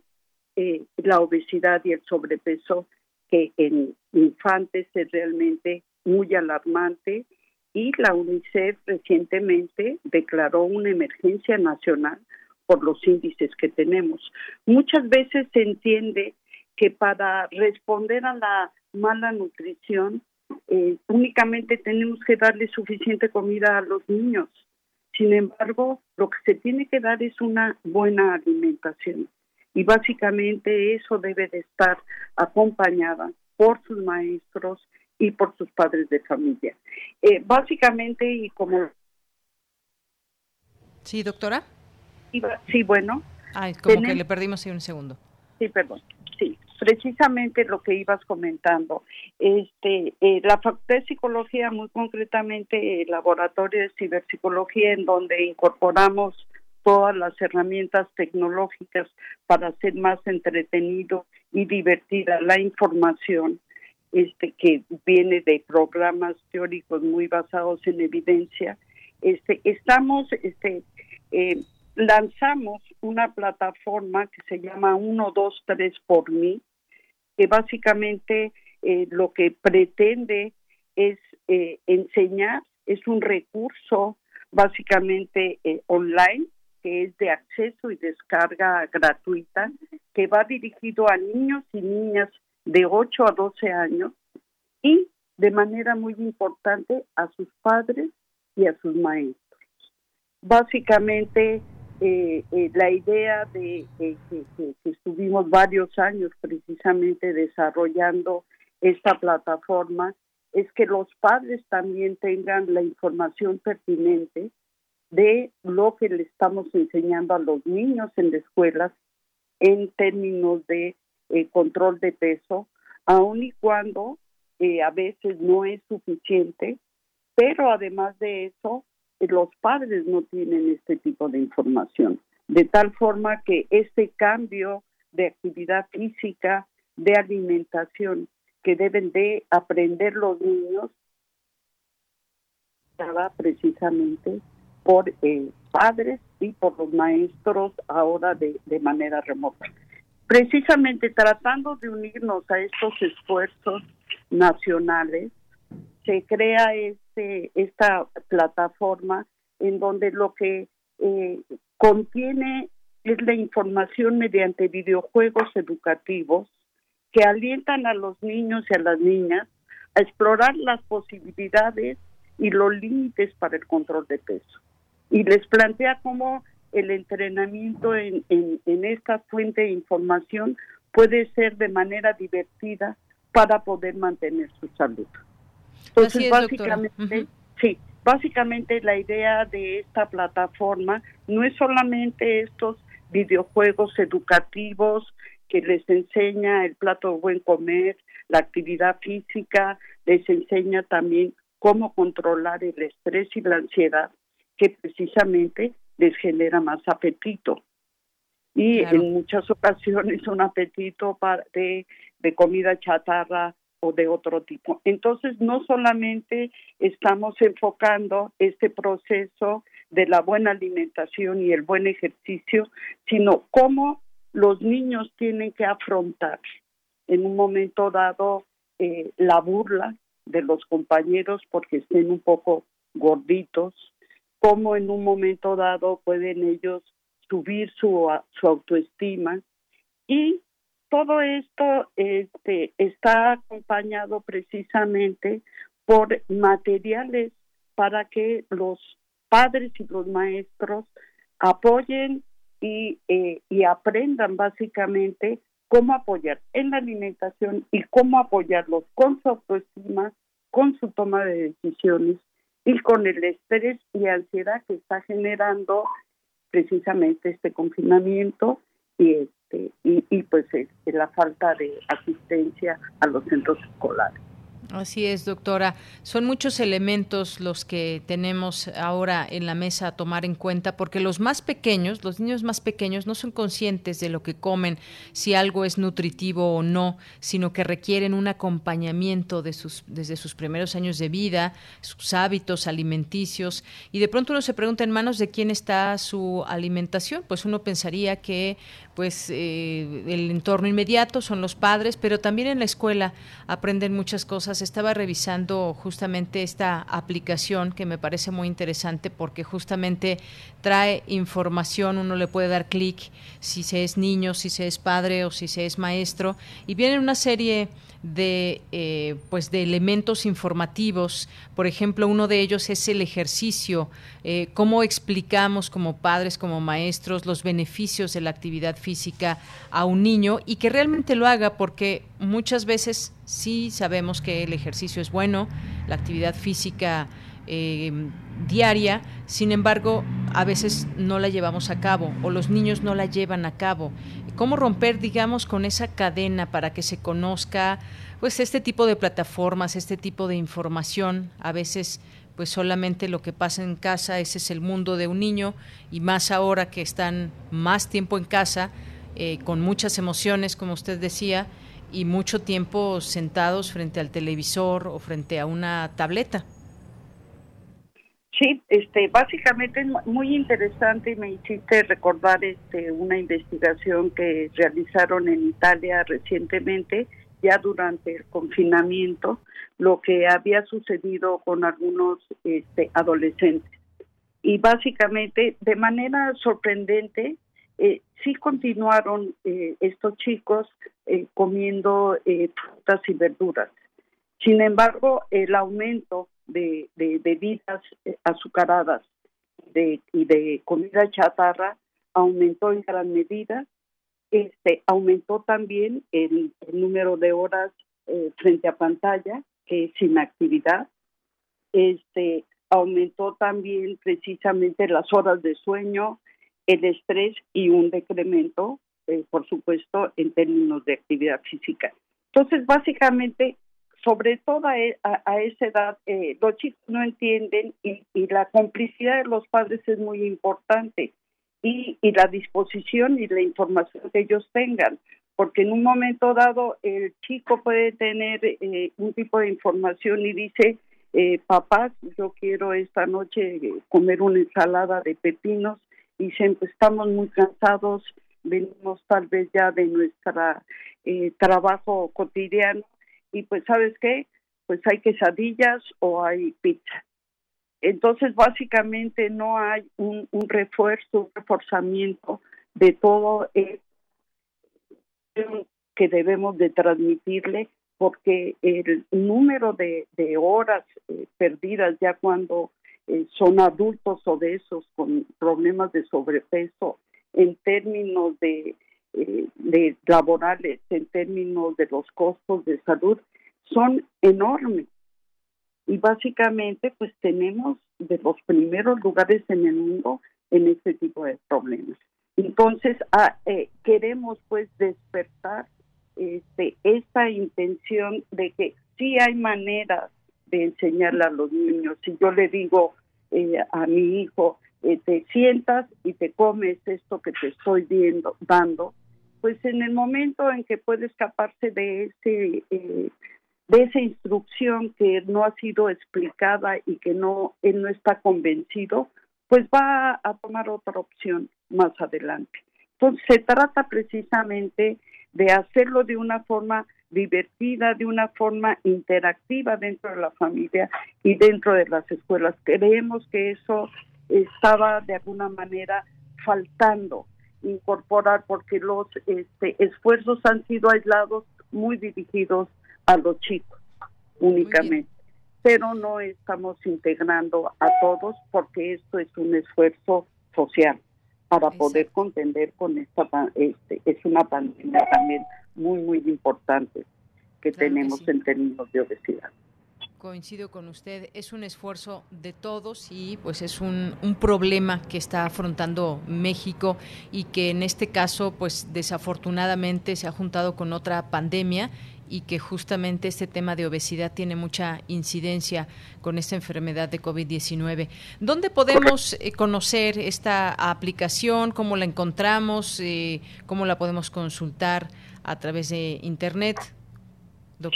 eh, la obesidad y el sobrepeso que en infantes es realmente muy alarmante y la UNICEF recientemente declaró una emergencia nacional por los índices que tenemos. Muchas veces se entiende que para responder a la mala nutrición eh, únicamente tenemos que darle suficiente comida a los niños. Sin embargo, lo que se tiene que dar es una buena alimentación y básicamente eso debe de estar acompañada por sus maestros y por sus padres de familia. Eh, básicamente y como... Sí, doctora sí, bueno. Ay, como que le perdimos un segundo. Sí, perdón. Sí, precisamente lo que ibas comentando. Este, eh, la Facultad de Psicología, muy concretamente el Laboratorio de Ciberpsicología, en donde incorporamos todas las herramientas tecnológicas para hacer más entretenido y divertida la información este que viene de programas teóricos muy basados en evidencia este estamos este eh, lanzamos una plataforma que se llama 123 por mí, que básicamente eh, lo que pretende es eh, enseñar, es un recurso básicamente eh, online que es de acceso y descarga gratuita, que va dirigido a niños y niñas de 8 a 12 años y de manera muy importante a sus padres y a sus maestros. Básicamente eh, eh, la idea de que, estuvimos varios años precisamente desarrollando esta plataforma es que los padres también tengan la información pertinente de lo que le estamos enseñando a los niños en la escuela en términos de eh, control de peso, aun y cuando a veces no es suficiente, pero además de eso, los padres no tienen este tipo de información, de tal forma que este cambio de actividad física, de alimentación que deben de aprender los niños, precisamente por eh, padres y por los maestros ahora de, de manera remota. Precisamente tratando de unirnos a estos esfuerzos nacionales, se crea este esta plataforma en donde lo que eh, contiene es la información mediante videojuegos educativos que alientan a los niños y a las niñas a explorar las posibilidades y los límites para el control de peso. Y les plantea cómo el entrenamiento en, en esta fuente de información puede ser de manera divertida para poder mantener su salud. Entonces, básicamente, sí, básicamente la idea de esta plataforma no es solamente estos videojuegos educativos que les enseña el plato de buen comer, la actividad física, les enseña también cómo controlar el estrés y la ansiedad que precisamente les genera más apetito. Y en muchas ocasiones un apetito de comida chatarra o de otro tipo. Entonces, no solamente estamos enfocando este proceso de la buena alimentación y el buen ejercicio, sino cómo los niños tienen que afrontar en un momento dado eh, la burla de los compañeros porque estén un poco gorditos, cómo en un momento dado pueden ellos subir su, su autoestima y todo esto este, está acompañado precisamente por materiales para que los padres y los maestros apoyen y, eh, y aprendan básicamente cómo apoyar en la alimentación y cómo apoyarlos con su autoestima, con su toma de decisiones y con el estrés y ansiedad que está generando precisamente este confinamiento y este y, y pues la falta de asistencia a los centros escolares. Así es, doctora. Son muchos elementos los que tenemos ahora en la mesa a tomar en cuenta, porque los más pequeños, los niños más pequeños, no son conscientes de lo que comen, si algo es nutritivo o no, sino que requieren un acompañamiento de sus, desde sus primeros años de vida, sus hábitos alimenticios, y de pronto uno se pregunta en manos de quién está su alimentación. Pues uno pensaría que pues eh, el entorno inmediato son los padres, pero también en la escuela aprenden muchas cosas. Estaba revisando justamente esta aplicación que me parece muy interesante porque justamente trae información, uno le puede dar clic si se es niño, si se es padre o si se es maestro, y viene una serie de eh, pues de elementos informativos. Por ejemplo uno de ellos es el ejercicio eh, cómo explicamos como padres como maestros los beneficios de la actividad física a un niño y que realmente lo haga porque muchas veces sí sabemos que el ejercicio es bueno la actividad física eh, diaria, sin embargo, a veces no la llevamos a cabo o los niños no la llevan a cabo. ¿Cómo romper, digamos, con esa cadena para que se conozca pues este tipo de plataformas, este tipo de información? A veces pues solamente lo que pasa en casa, ese es el mundo de un niño y más ahora que están más tiempo en casa, eh, con muchas emociones, como usted decía, y mucho tiempo sentados frente al televisor o frente a una tableta. Sí, este, básicamente es muy interesante y me hiciste recordar este, una investigación que realizaron en Italia recientemente, ya durante el confinamiento, lo que había sucedido con algunos este, adolescentes. Y básicamente, de manera sorprendente, eh, sí continuaron eh, estos chicos eh, comiendo eh, frutas y verduras. Sin embargo, el aumento de, bebidas eh, azucaradas y de comida chatarra aumentó en gran medida. Este aumentó también el, número de horas eh, frente a pantalla, que es inactividad. Este aumentó también precisamente las horas de sueño, el estrés y un decremento, eh, por supuesto, en términos de actividad física. Entonces, básicamente, sobre todo a, e, esa edad, eh, los chicos no entienden y, la complicidad de los padres es muy importante y, la disposición y la información que ellos tengan, porque en un momento dado el chico puede tener eh, un tipo de información y dice, eh, papás, yo quiero esta noche comer una ensalada de pepinos y dicen, pues estamos muy cansados, venimos tal vez ya de nuestro trabajo cotidiano y pues sabes qué, pues hay quesadillas o hay pizza. Entonces básicamente no hay un, refuerzo, un reforzamiento de todo el que debemos de transmitirle porque el número de, horas eh, perdidas ya cuando eh, son adultos o de esos con problemas de sobrepeso en términos de eh, de laborales en términos de los costos de salud son enormes y básicamente pues tenemos de los primeros lugares en el mundo en este tipo de problemas. Entonces, ah, eh, queremos pues despertar este, esta intención de que sí hay maneras de enseñarle a los niños. Si yo le digo eh, a mi hijo, eh, te sientas y te comes esto que te estoy viendo, dando, pues en el momento en que puede escaparse de ese de esa instrucción que no ha sido explicada y que no él no está convencido, pues va a tomar otra opción más adelante. Entonces se trata precisamente de hacerlo de una forma divertida, de una forma interactiva dentro de la familia y dentro de las escuelas. Creemos que eso estaba de alguna manera faltando incorporar porque los este, esfuerzos han sido aislados muy dirigidos a los chicos únicamente. Pero no estamos integrando a todos porque esto es un esfuerzo social para poder contender con esta este es una pandemia también muy muy importante que tenemos en términos de obesidad. Coincido con usted, es un esfuerzo de todos y pues es un, un, problema que está afrontando México y que en este caso pues desafortunadamente se ha juntado con otra pandemia y que justamente este tema de obesidad tiene mucha incidencia con esta enfermedad de COVID-19. ¿Dónde podemos eh, conocer esta aplicación? ¿Cómo la encontramos? Eh, ¿Cómo la podemos consultar a través de Internet?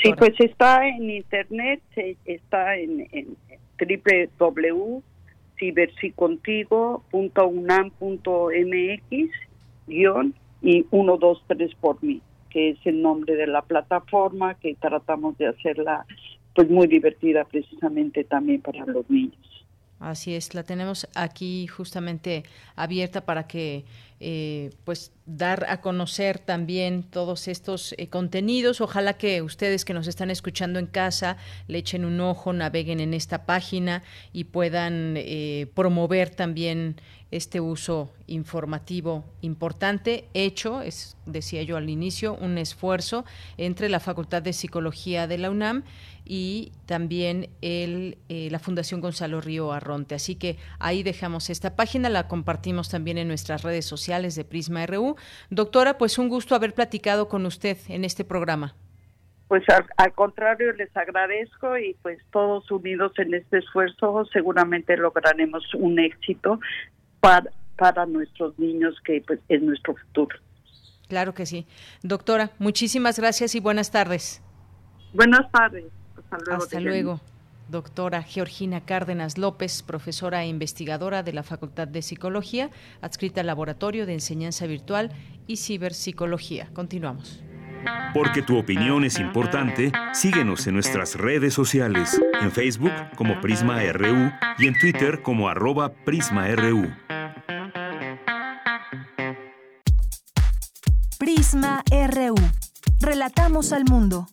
Sí, pues está en Internet, está en, en www.cibersicontigo.unam.mx guion y 123 por mí que es el nombre de la plataforma, que tratamos de hacerla pues muy divertida precisamente también para los niños. Así es, la tenemos aquí justamente abierta para que eh, pues dar a conocer también todos estos eh, contenidos. Ojalá que ustedes que nos están escuchando en casa le echen un ojo, naveguen en esta página y puedan eh, promover también este uso informativo importante hecho, es, decía yo al inicio, un esfuerzo entre la Facultad de Psicología de la UNAM y también el, eh, la Fundación Gonzalo Río Arronte. Así que ahí dejamos esta página, la compartimos también en nuestras redes sociales de Prisma RU. Doctora, pues un gusto haber platicado con usted en este programa. Pues al, contrario, les agradezco y pues todos unidos en este esfuerzo seguramente lograremos un éxito para, para nuestros niños, que pues, es nuestro futuro. Claro que sí. Doctora, muchísimas gracias y buenas tardes. Buenas tardes. Hasta luego. Hasta luego. Doctora Georgina Cárdenas López, profesora e investigadora de la Facultad de Psicología, adscrita al Laboratorio de Enseñanza Virtual y Ciberpsicología. Continuamos. Porque tu opinión es importante, síguenos en nuestras redes sociales, en Facebook como Prisma RU y en Twitter como arroba PrismaRU. Prisma RU. Relatamos al mundo.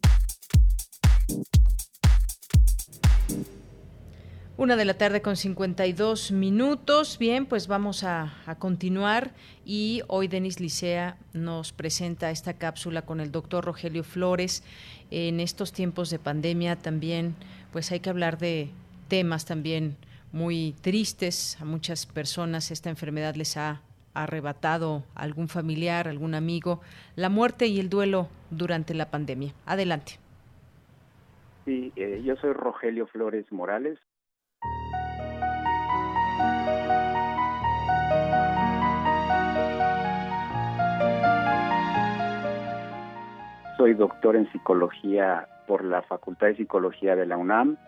Una de la tarde con 52 minutos. Bien, pues vamos a, continuar y hoy Denis Licea nos presenta esta cápsula con el doctor Rogelio Flores. En estos tiempos de pandemia también, pues hay que hablar de temas también muy tristes. A muchas personas esta enfermedad les ha arrebatado algún familiar, algún amigo, la muerte y el duelo durante la pandemia. Adelante. Sí, eh, yo soy Rogelio Flores Morales, soy doctor en psicología por la Facultad de Psicología de la UNAM.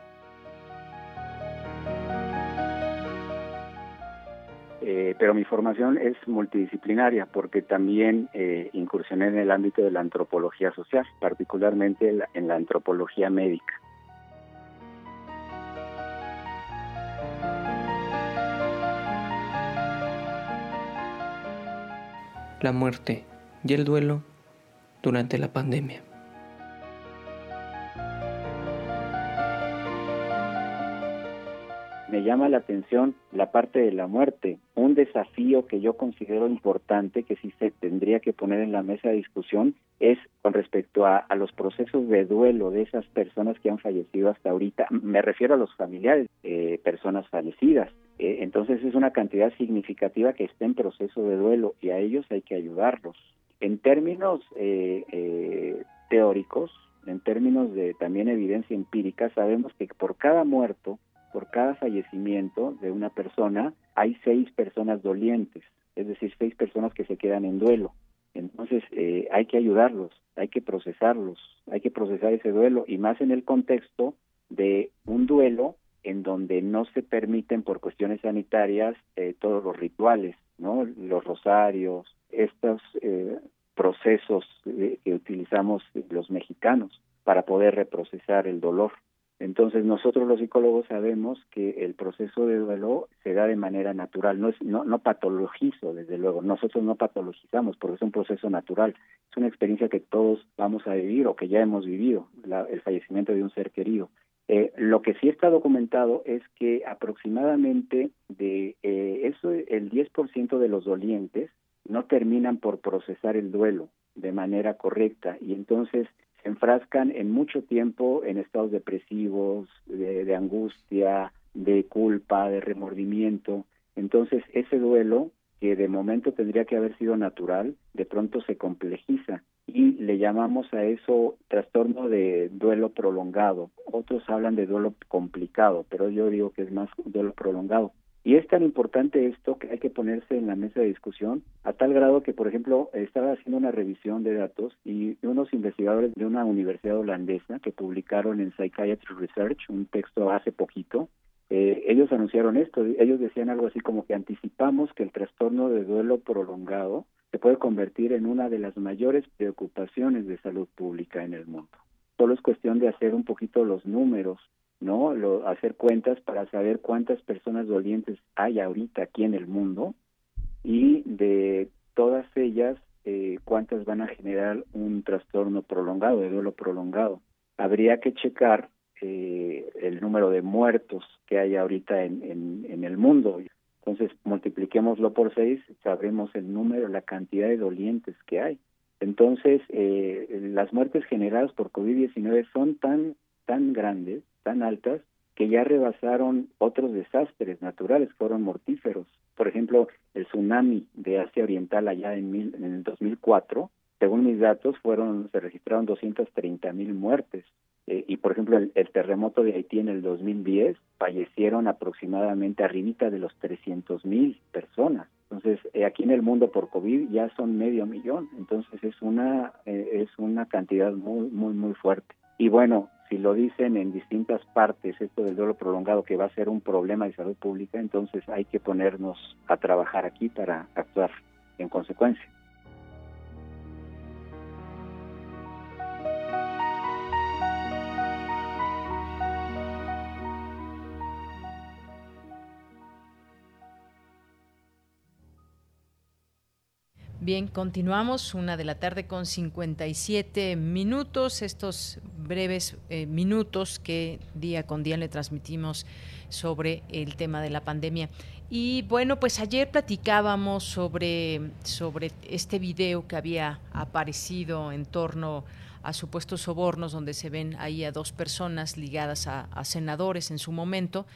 Eh, pero mi formación es multidisciplinaria porque también eh, incursioné en el ámbito de la antropología social, particularmente en la antropología médica. La muerte y el duelo durante la pandemia. Me llama la atención la parte de la muerte. Un desafío que yo considero importante, que sí se tendría que poner en la mesa de discusión, es con respecto a, los procesos de duelo de esas personas que han fallecido hasta ahorita. Me refiero a los familiares, eh, personas fallecidas. Eh, entonces es una cantidad significativa que está en proceso de duelo y a ellos hay que ayudarlos. En términos eh, teóricos, en términos de también evidencia empírica, sabemos que por cada muerto, por cada fallecimiento de una persona, hay seis personas dolientes, es decir, seis personas que se quedan en duelo. Entonces eh, hay que ayudarlos, hay que procesarlos, hay que procesar ese duelo y más en el contexto de un duelo en donde no se permiten por cuestiones sanitarias eh, todos los rituales, no, los rosarios, estos eh, procesos que utilizamos los mexicanos para poder reprocesar el dolor. Entonces nosotros los psicólogos sabemos que el proceso de duelo se da de manera natural, no es no, no patologizo desde luego, nosotros no patologizamos porque es un proceso natural, es una experiencia que todos vamos a vivir o que ya hemos vivido, el fallecimiento de un ser querido. Eh, lo que sí está documentado es que aproximadamente de eh, eso el 10% de los dolientes no terminan por procesar el duelo de manera correcta y entonces se enfrascan en mucho tiempo en estados depresivos, de, angustia, de culpa, de remordimiento. Entonces ese duelo, que de momento tendría que haber sido natural, de pronto se complejiza y le llamamos a eso trastorno de duelo prolongado. Otros hablan de duelo complicado, pero yo digo que es más duelo prolongado. Y es tan importante esto que hay que ponerse en la mesa de discusión a tal grado que, por ejemplo, estaba haciendo una revisión de datos y unos investigadores de una universidad holandesa que publicaron en Psychiatry Research un texto hace poquito, eh, ellos anunciaron esto, ellos decían algo así como que anticipamos que el trastorno de duelo prolongado se puede convertir en una de las mayores preocupaciones de salud pública en el mundo. Solo es cuestión de hacer un poquito los números ¿no? Lo, hacer cuentas para saber cuántas personas dolientes hay ahorita aquí en el mundo y de todas ellas eh, cuántas van a generar un trastorno prolongado, de duelo prolongado. Habría que checar eh, el número de muertos que hay ahorita en, en, el mundo. Entonces, multipliquémoslo por seis, sabremos el número, la cantidad de dolientes que hay. Entonces, eh, las muertes generadas por COVID-19 son tan, tan grandes tan altas que ya rebasaron otros desastres naturales, fueron mortíferos. Por ejemplo, el tsunami de Asia Oriental allá en, mil, en el 2004, según mis datos, fueron se registraron 230 mil muertes. Eh, y, por ejemplo, el, terremoto de Haití en el 2010 fallecieron aproximadamente arribita de los 300 mil personas. Entonces, eh, aquí en el mundo por COVID ya son medio millón. Entonces, es una, eh, es una cantidad muy, muy, muy fuerte. Y bueno, si lo dicen en distintas partes, esto del duelo prolongado que va a ser un problema de salud pública, entonces hay que ponernos a trabajar aquí para actuar en consecuencia. Bien, continuamos, una de la tarde con 57 minutos, estos breves eh, minutos que día con día le transmitimos sobre el tema de la pandemia. Y bueno, pues ayer platicábamos sobre, sobre este video que había aparecido en torno a supuestos sobornos, donde se ven ahí a dos personas ligadas a senadores en su momento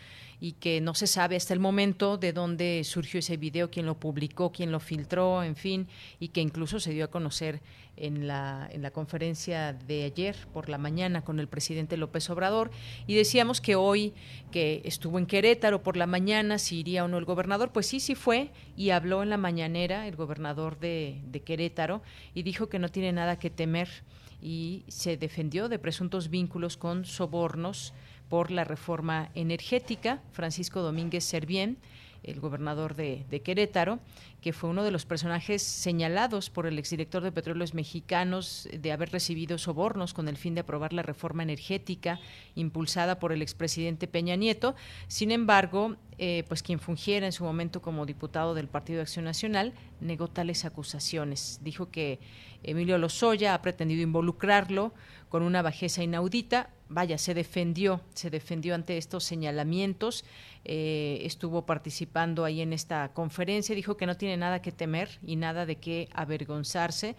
y que no se sabe hasta el momento de dónde surgió ese video, quién lo publicó, quién lo filtró, en fin, y que incluso se dio a conocer en la, en la conferencia de ayer por la mañana con el presidente López Obrador. Y decíamos que hoy, que estuvo en Querétaro por la mañana, si iría o no el gobernador, pues sí, sí fue y habló en la mañanera el gobernador de Querétaro y dijo que no tiene nada que temer y se defendió de presuntos vínculos con sobornos por la reforma energética, Francisco Domínguez Servién, el gobernador de, Querétaro, que fue uno de los personajes señalados por el exdirector de Petróleos Mexicanos de haber recibido sobornos con el fin de aprobar la reforma energética impulsada por el expresidente Peña Nieto. Sin embargo, eh, pues quien fungiera en su momento como diputado del Partido de Acción Nacional negó tales acusaciones. Dijo que Emilio Lozoya ha pretendido involucrarlo con una bajeza inaudita. Vaya, se defendió, se defendió ante estos señalamientos, eh, estuvo participando ahí en esta conferencia, dijo que no tiene nada que temer y nada de qué avergonzarse.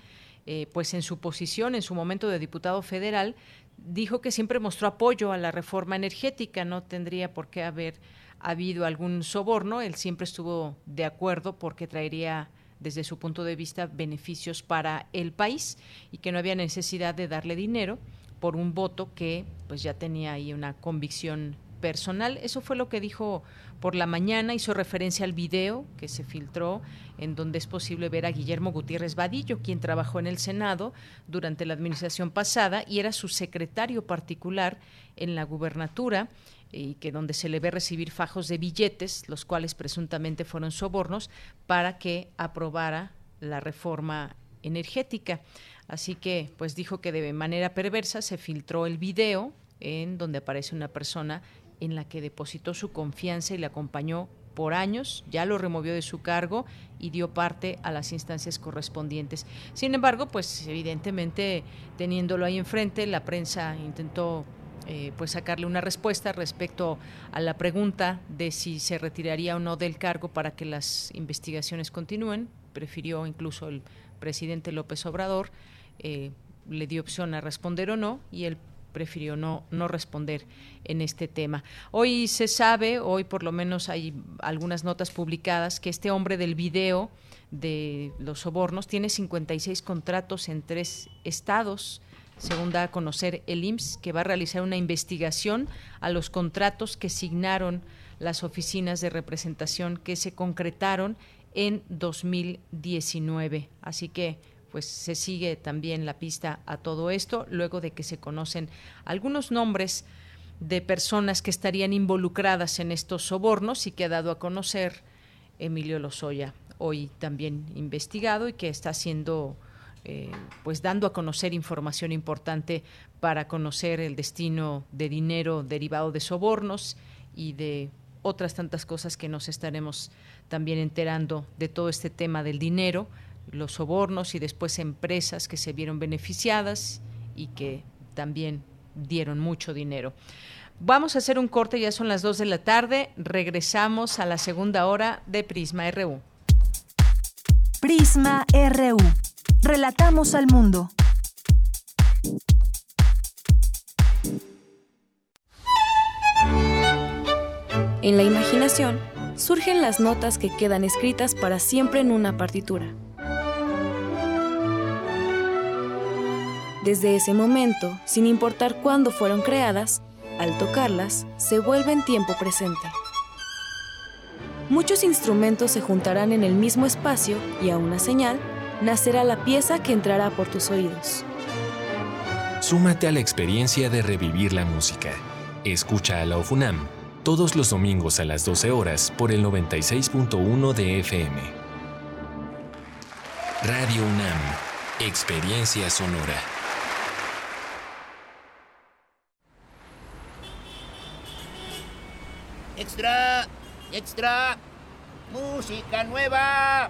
Eh, pues en su posición, en su momento de diputado federal, dijo que siempre mostró apoyo a la reforma energética, no tendría por qué haber habido algún soborno, él siempre estuvo de acuerdo porque traería desde su punto de vista beneficios para el país y que no había necesidad de darle dinero por un voto que pues ya tenía ahí una convicción personal. Eso fue lo que dijo por la mañana, hizo referencia al video que se filtró en donde es posible ver a Guillermo Gutiérrez Vadillo, quien trabajó en el Senado durante la administración pasada y era su secretario particular en la gubernatura y que donde se le ve recibir fajos de billetes, los cuales presuntamente fueron sobornos, para que aprobara la reforma energética. Así que, pues dijo que de manera perversa se filtró el video en donde aparece una persona en la que depositó su confianza y le acompañó por años, ya lo removió de su cargo y dio parte a las instancias correspondientes. Sin embargo, pues evidentemente teniéndolo ahí enfrente, la prensa intentó eh, pues sacarle una respuesta respecto a la pregunta de si se retiraría o no del cargo para que las investigaciones continúen. Prefirió incluso el presidente López Obrador, eh, le dio opción a responder o no y él prefirió no, no responder en este tema. Hoy se sabe, hoy por lo menos hay algunas notas publicadas, que este hombre del video de los sobornos tiene 56 contratos en tres estados según da a conocer el IMSS, que va a realizar una investigación a los contratos que signaron las oficinas de representación que se concretaron en 2019. Así que pues se sigue también la pista a todo esto luego de que se conocen algunos nombres de personas que estarían involucradas en estos sobornos y que ha dado a conocer Emilio Lozoya, hoy también investigado y que está siendo eh, pues dando a conocer información importante para conocer el destino de dinero derivado de sobornos y de otras tantas cosas que nos estaremos también enterando de todo este tema del dinero, los sobornos y después empresas que se vieron beneficiadas y que también dieron mucho dinero. Vamos a hacer un corte, ya son las 2 de la tarde, regresamos a la segunda hora de Prisma RU. Prisma RU. Relatamos al mundo. En la imaginación surgen las notas que quedan escritas para siempre en una partitura. Desde ese momento, sin importar cuándo fueron creadas, al tocarlas, se vuelven tiempo presente. Muchos instrumentos se juntarán en el mismo espacio y a una señal nacerá la pieza que entrará por tus oídos. Súmate a la experiencia de revivir la música. Escucha a la OFUNAM todos los domingos a las 12 horas por el 96.1 de FM. Radio UNAM, Experiencia Sonora. Extra, extra, música nueva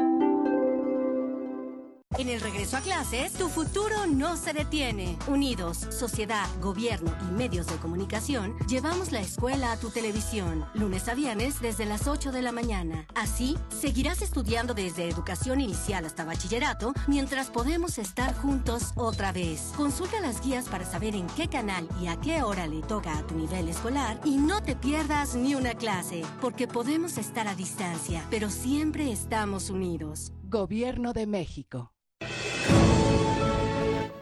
En el regreso a clases, tu futuro no se detiene. Unidos, sociedad, gobierno y medios de comunicación, llevamos la escuela a tu televisión, lunes a viernes desde las 8 de la mañana. Así, seguirás estudiando desde educación inicial hasta bachillerato, mientras podemos estar juntos otra vez. Consulta las guías para saber en qué canal y a qué hora le toca a tu nivel escolar y no te pierdas ni una clase, porque podemos estar a distancia, pero siempre estamos unidos. Gobierno de México.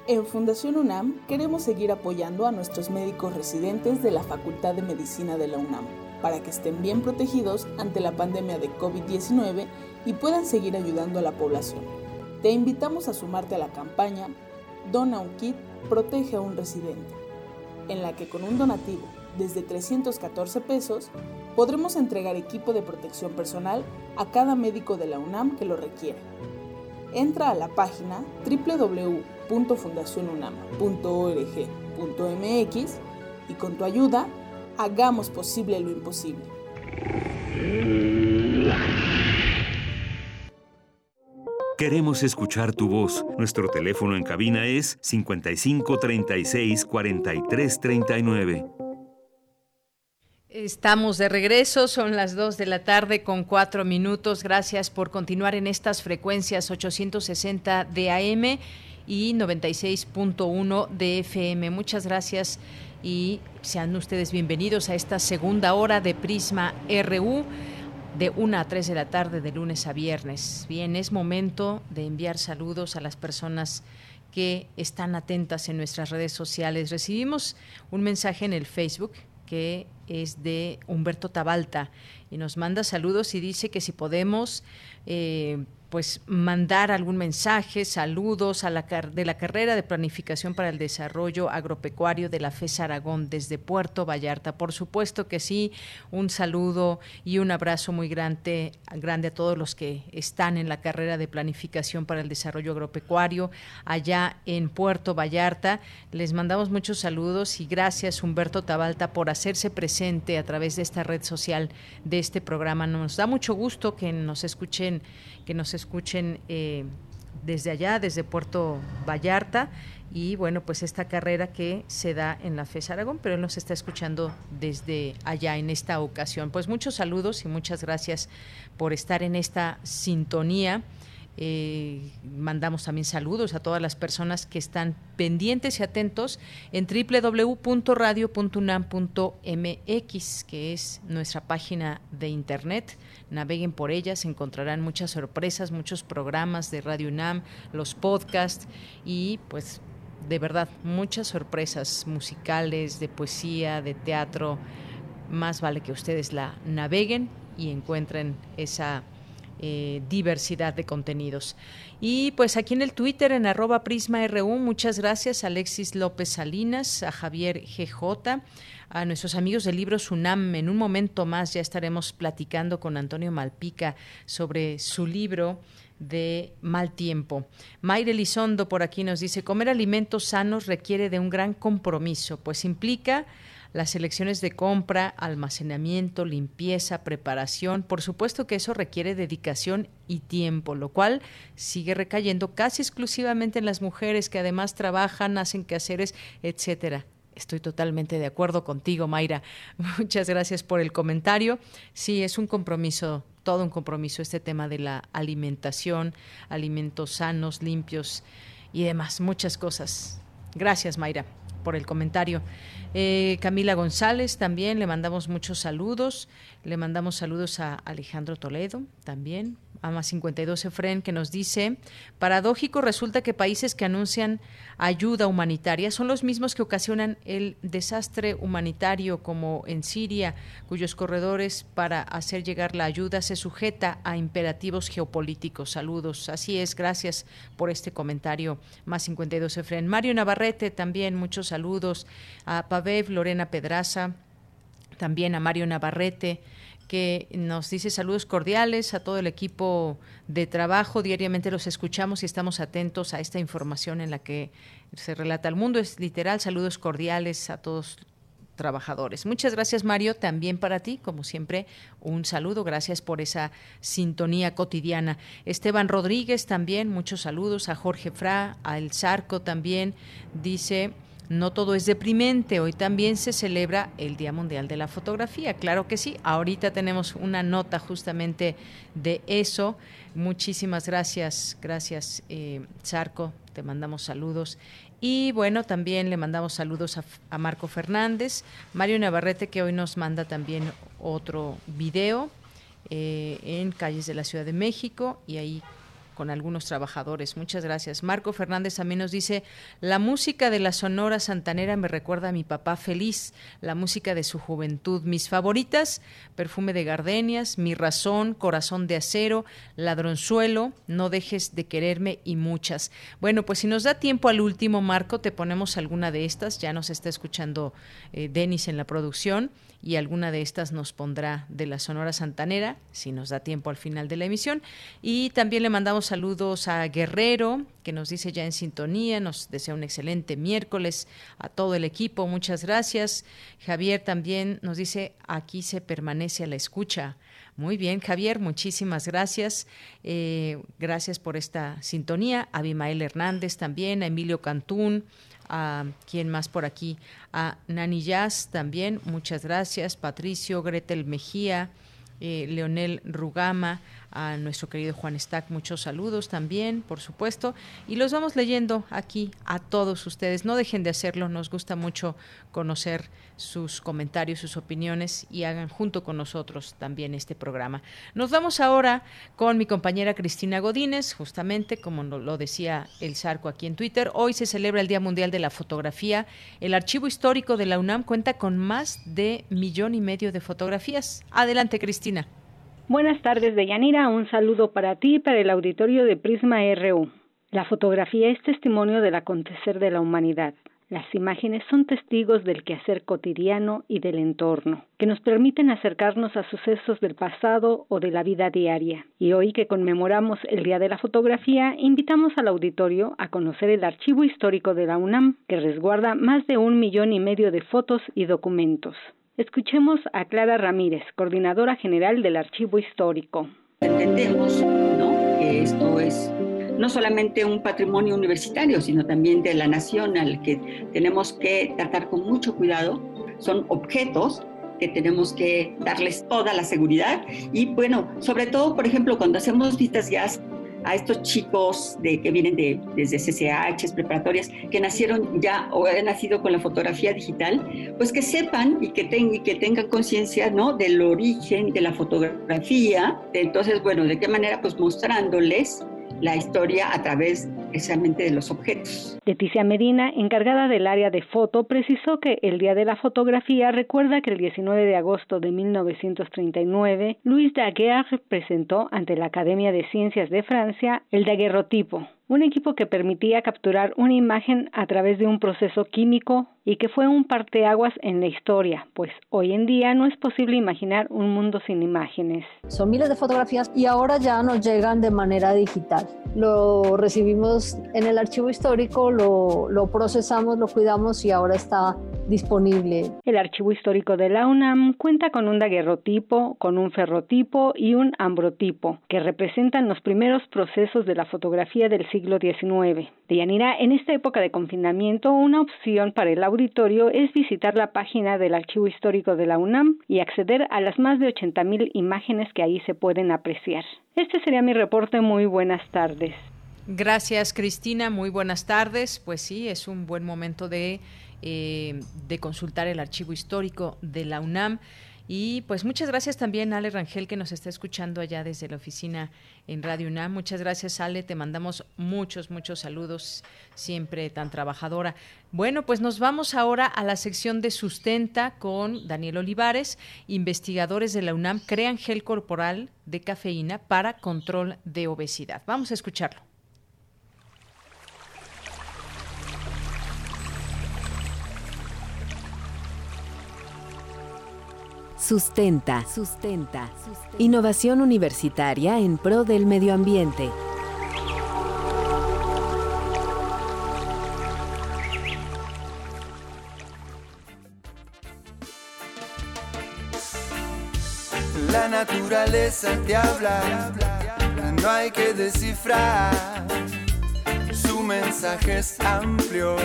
En Fundación UNAM queremos seguir apoyando a nuestros médicos residentes de la Facultad de Medicina de la UNAM para que estén bien protegidos ante la pandemia de COVID-19 y puedan seguir ayudando a la población. Te invitamos a sumarte a la campaña Dona un kit, protege a un residente, en la que con un donativo desde 314 pesos podremos entregar equipo de protección personal a cada médico de la UNAM que lo requiera. Entra a la página www.fundacionunam.org.mx y con tu ayuda hagamos posible lo imposible. Queremos escuchar tu voz. Nuestro teléfono en cabina es 55 36 43 39. Estamos de regreso, son las 2 de la tarde con 4 minutos. Gracias por continuar en estas frecuencias 860 de AM y 96.1 de FM. Muchas gracias y sean ustedes bienvenidos a esta segunda hora de Prisma RU de 1 a 3 de la tarde de lunes a viernes. Bien, es momento de enviar saludos a las personas que están atentas en nuestras redes sociales. Recibimos un mensaje en el Facebook que es de Humberto Tabalta y nos manda saludos y dice que si podemos eh, pues mandar algún mensaje, saludos a la de la carrera de planificación para el desarrollo agropecuario de la FES Aragón desde Puerto Vallarta. Por supuesto que sí, un saludo y un abrazo muy grande, grande a todos los que están en la carrera de planificación para el desarrollo agropecuario allá en Puerto Vallarta. Les mandamos muchos saludos y gracias Humberto Tabalta por hacerse presente a través de esta red social de este programa. Nos da mucho gusto que nos escuchen que nos escuchen eh, desde allá, desde Puerto Vallarta. Y bueno, pues esta carrera que se da en la FES Aragón, pero él nos está escuchando desde allá en esta ocasión. Pues muchos saludos y muchas gracias por estar en esta sintonía. Eh, mandamos también saludos a todas las personas que están pendientes y atentos en www.radio.unam.mx, que es nuestra página de internet. Naveguen por ellas, encontrarán muchas sorpresas, muchos programas de Radio UNAM, los podcasts y pues de verdad muchas sorpresas musicales, de poesía, de teatro. Más vale que ustedes la naveguen y encuentren esa eh, diversidad de contenidos. Y pues aquí en el Twitter, en arroba PrismaRU, muchas gracias a Alexis López Salinas, a Javier GJ, a nuestros amigos del libro Sunam. En un momento más ya estaremos platicando con Antonio Malpica sobre su libro de mal tiempo. Mayre Lizondo por aquí nos dice, comer alimentos sanos requiere de un gran compromiso, pues implica las elecciones de compra, almacenamiento, limpieza, preparación. Por supuesto que eso requiere dedicación y tiempo, lo cual sigue recayendo casi exclusivamente en las mujeres que además trabajan, hacen quehaceres, etcétera. Estoy totalmente de acuerdo contigo, Mayra. Muchas gracias por el comentario. Sí, es un compromiso, todo un compromiso este tema de la alimentación, alimentos sanos, limpios y demás, muchas cosas. Gracias, Mayra, por el comentario. Eh, Camila González también, le mandamos muchos saludos. Le mandamos saludos a Alejandro Toledo también, AMA 52 Efren, que nos dice, paradójico resulta que países que anuncian ayuda humanitaria son los mismos que ocasionan el desastre humanitario, como en Siria, cuyos corredores para hacer llegar la ayuda se sujeta a imperativos geopolíticos. Saludos. Así es, gracias por este comentario. Más 52 Efren. Mario Navarrete también, muchos saludos. A Pavev, Lorena Pedraza, también a Mario Navarrete, que nos dice saludos cordiales a todo el equipo de trabajo. Diariamente los escuchamos y estamos atentos a esta información en la que se relata el mundo. Es literal, saludos cordiales a todos trabajadores. Muchas gracias Mario, también para ti, como siempre, un saludo, gracias por esa sintonía cotidiana. Esteban Rodríguez también, muchos saludos, a Jorge Fra, a El Zarco también, dice... No todo es deprimente, hoy también se celebra el Día Mundial de la Fotografía, claro que sí, ahorita tenemos una nota justamente de eso. Muchísimas gracias, gracias eh, te mandamos saludos. Y bueno, también le mandamos saludos a, Marco Fernández, Mario Navarrete que hoy nos manda también otro video eh, en calles de la Ciudad de México. Y ahí con algunos trabajadores. Muchas gracias. Marco Fernández también nos dice, la música de la Sonora Santanera me recuerda a mi papá feliz, la música de su juventud. Mis favoritas, Perfume de Gardenias, Mi Razón, Corazón de Acero, Ladronzuelo, No dejes de quererme y muchas. Bueno, pues si nos da tiempo al último, Marco, te ponemos alguna de estas. Ya nos está escuchando eh, Denis en la producción y alguna de estas nos pondrá de la Sonora Santanera, si nos da tiempo al final de la emisión. Y también le mandamos saludos a Guerrero, que nos dice ya en sintonía, nos desea un excelente miércoles a todo el equipo, muchas gracias. Javier también nos dice, aquí se permanece a la escucha. Muy bien, Javier, muchísimas gracias. Eh, gracias por esta sintonía. A Abimael Hernández también, a Emilio Cantún, a quien más por aquí, a Nani Jazz también, muchas gracias, Patricio, Gretel Mejía, eh, Leonel Rugama, a nuestro querido Juan Stack, muchos saludos también, por supuesto, y los vamos leyendo aquí a todos ustedes. No dejen de hacerlo, nos gusta mucho conocer sus comentarios, sus opiniones y hagan junto con nosotros también este programa. Nos vamos ahora con mi compañera Cristina Godínez, justamente como lo decía el Zarco aquí en Twitter. Hoy se celebra el Día Mundial de la Fotografía. El Archivo Histórico de la UNAM cuenta con más de millón y medio de fotografías. Adelante, Cristina. Buenas tardes, Deyanira. Un saludo para ti y para el auditorio de Prisma RU. La fotografía es testimonio del acontecer de la humanidad. Las imágenes son testigos del quehacer cotidiano y del entorno, que nos permiten acercarnos a sucesos del pasado o de la vida diaria. Y hoy que conmemoramos el Día de la Fotografía, invitamos al auditorio a conocer el archivo histórico de la UNAM, que resguarda más de un millón y medio de fotos y documentos. Escuchemos a Clara Ramírez, coordinadora general del Archivo Histórico. Entendemos que esto es no solamente un patrimonio universitario, sino también de la nación al que tenemos que tratar con mucho cuidado. Son objetos que tenemos que darles toda la seguridad y bueno, sobre todo, por ejemplo, cuando hacemos visitas ya a estos chicos de, que vienen de, desde CCH, preparatorias, que nacieron ya o han nacido con la fotografía digital, pues que sepan y que, y que tengan conciencia ¿no? del origen de la fotografía. Entonces, bueno, ¿de qué manera? Pues mostrándoles la historia a través precisamente de los objetos. Leticia Medina, encargada del área de foto, precisó que el Día de la Fotografía recuerda que el 19 de agosto de 1939, Louis Daguerre presentó ante la Academia de Ciencias de Francia el daguerrotipo, un equipo que permitía capturar una imagen a través de un proceso químico y que fue un parteaguas en la historia, pues hoy en día no es posible imaginar un mundo sin imágenes. Son miles de fotografías y ahora ya nos llegan de manera digital. Lo recibimos en el archivo histórico, lo, lo procesamos, lo cuidamos y ahora está disponible. El archivo histórico de la UNAM cuenta con un daguerrotipo, con un ferrotipo y un ambrotipo, que representan los primeros procesos de la fotografía del siglo XIX. Deyanira, en esta época de confinamiento, una opción para el auditorio es visitar la página del Archivo Histórico de la UNAM y acceder a las más de 80.000 imágenes que ahí se pueden apreciar. Este sería mi reporte. Muy buenas tardes. Gracias, Cristina. Muy buenas tardes. Pues sí, es un buen momento de, eh, de consultar el archivo histórico de la UNAM. Y pues muchas gracias también Ale Rangel que nos está escuchando allá desde la oficina en Radio UNAM. Muchas gracias Ale, te mandamos muchos, muchos saludos, siempre tan trabajadora. Bueno, pues nos vamos ahora a la sección de sustenta con Daniel Olivares. Investigadores de la UNAM crean gel corporal de cafeína para control de obesidad. Vamos a escucharlo. Sustenta. Sustenta. Innovación universitaria en pro del medio ambiente. La naturaleza te habla, no hay que descifrar, su mensaje es amplio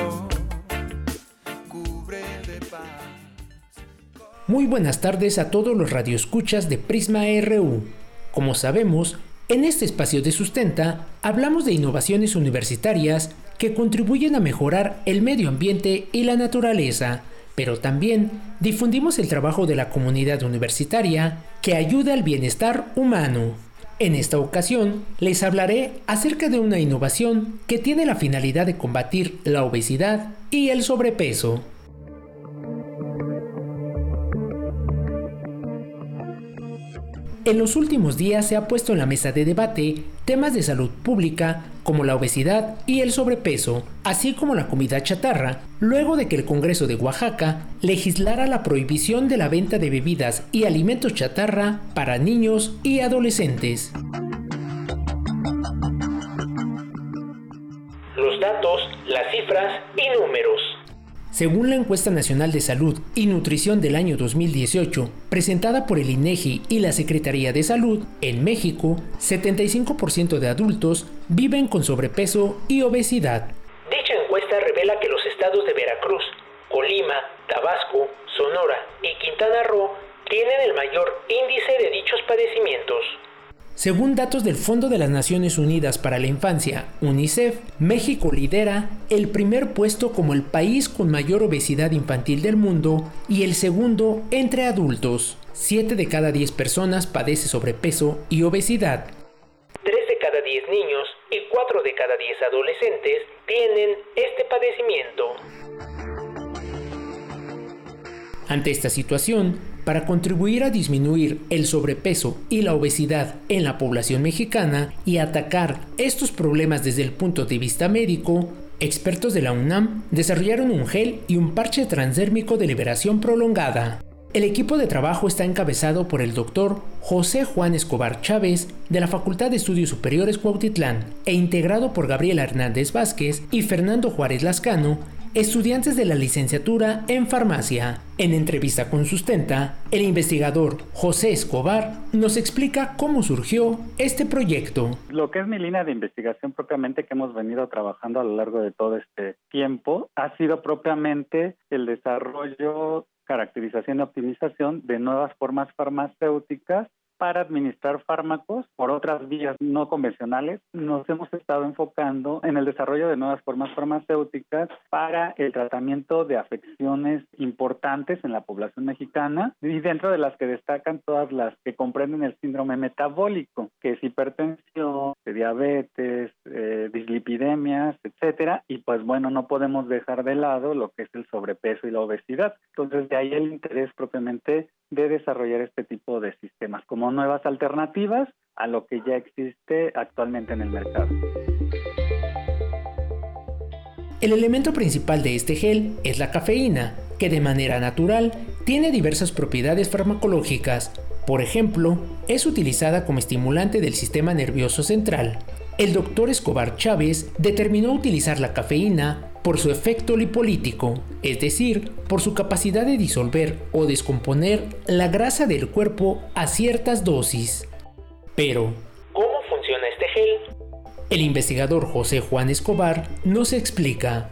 Muy buenas tardes a todos los radioescuchas de Prisma RU. Como sabemos, en este espacio de Sustenta hablamos de innovaciones universitarias que contribuyen a mejorar el medio ambiente y la naturaleza, pero también difundimos el trabajo de la comunidad universitaria que ayuda al bienestar humano. En esta ocasión les hablaré acerca de una innovación que tiene la finalidad de combatir la obesidad y el sobrepeso. En los últimos días se ha puesto en la mesa de debate temas de salud pública como la obesidad y el sobrepeso, así como la comida chatarra, luego de que el Congreso de Oaxaca legislara la prohibición de la venta de bebidas y alimentos chatarra para niños y adolescentes. Los datos, las cifras y números. Según la encuesta nacional de salud y nutrición del año 2018, presentada por el INEGI y la Secretaría de Salud, en México, 75% de adultos viven con sobrepeso y obesidad. Dicha encuesta revela que los estados de Veracruz, Colima, Tabasco, Sonora y Quintana Roo tienen el mayor índice de dichos padecimientos. Según datos del Fondo de las Naciones Unidas para la Infancia, UNICEF, México lidera el primer puesto como el país con mayor obesidad infantil del mundo y el segundo entre adultos. 7 de cada 10 personas padece sobrepeso y obesidad. 3 de cada 10 niños y 4 de cada 10 adolescentes tienen este padecimiento. Ante esta situación, para contribuir a disminuir el sobrepeso y la obesidad en la población mexicana y atacar estos problemas desde el punto de vista médico, expertos de la UNAM desarrollaron un gel y un parche transdérmico de liberación prolongada. El equipo de trabajo está encabezado por el doctor José Juan Escobar Chávez de la Facultad de Estudios Superiores Cuautitlán e integrado por Gabriela Hernández Vázquez y Fernando Juárez Lascano estudiantes de la licenciatura en farmacia. En entrevista con Sustenta, el investigador José Escobar nos explica cómo surgió este proyecto. Lo que es mi línea de investigación propiamente que hemos venido trabajando a lo largo de todo este tiempo ha sido propiamente el desarrollo caracterización y optimización de nuevas formas farmacéuticas para administrar fármacos por otras vías no convencionales. Nos hemos estado enfocando en el desarrollo de nuevas formas farmacéuticas para el tratamiento de afecciones importantes en la población mexicana y dentro de las que destacan todas las que comprenden el síndrome metabólico, que es hipertensión, diabetes, eh, dislipidemias, etcétera. Y pues bueno, no podemos dejar de lado lo que es el sobrepeso y la obesidad. Entonces de ahí el interés propiamente de desarrollar este tipo de sistemas como nuevas alternativas a lo que ya existe actualmente en el mercado. El elemento principal de este gel es la cafeína, que de manera natural tiene diversas propiedades farmacológicas. Por ejemplo, es utilizada como estimulante del sistema nervioso central. El doctor Escobar Chávez determinó utilizar la cafeína por su efecto lipolítico, es decir, por su capacidad de disolver o descomponer la grasa del cuerpo a ciertas dosis. Pero, ¿cómo funciona este gel? El investigador José Juan Escobar nos explica.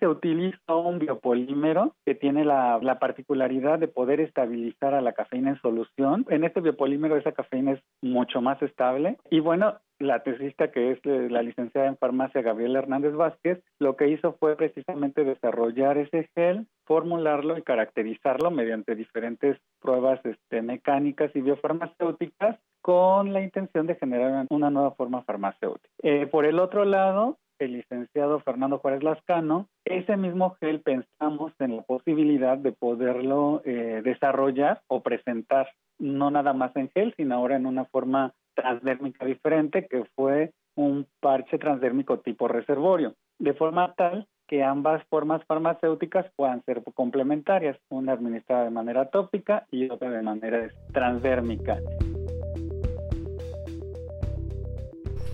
Se utiliza un biopolímero que tiene la, la, particularidad de poder estabilizar a la cafeína en solución. En este biopolímero esa cafeína es mucho más estable y bueno, la tesista que es la licenciada en farmacia Gabriela Hernández Vázquez, lo que hizo fue precisamente desarrollar ese gel, formularlo y caracterizarlo mediante diferentes pruebas este, mecánicas y biofarmacéuticas con la intención de generar una nueva forma farmacéutica. Eh, por el otro lado, el licenciado Fernando Juárez Lascano, ese mismo gel pensamos en la posibilidad de poderlo eh, desarrollar o presentar no nada más en gel, sino ahora en una forma transdérmica diferente que fue un parche transdérmico tipo reservorio, de forma tal que ambas formas farmacéuticas puedan ser complementarias, una administrada de manera tópica y otra de manera transdérmica.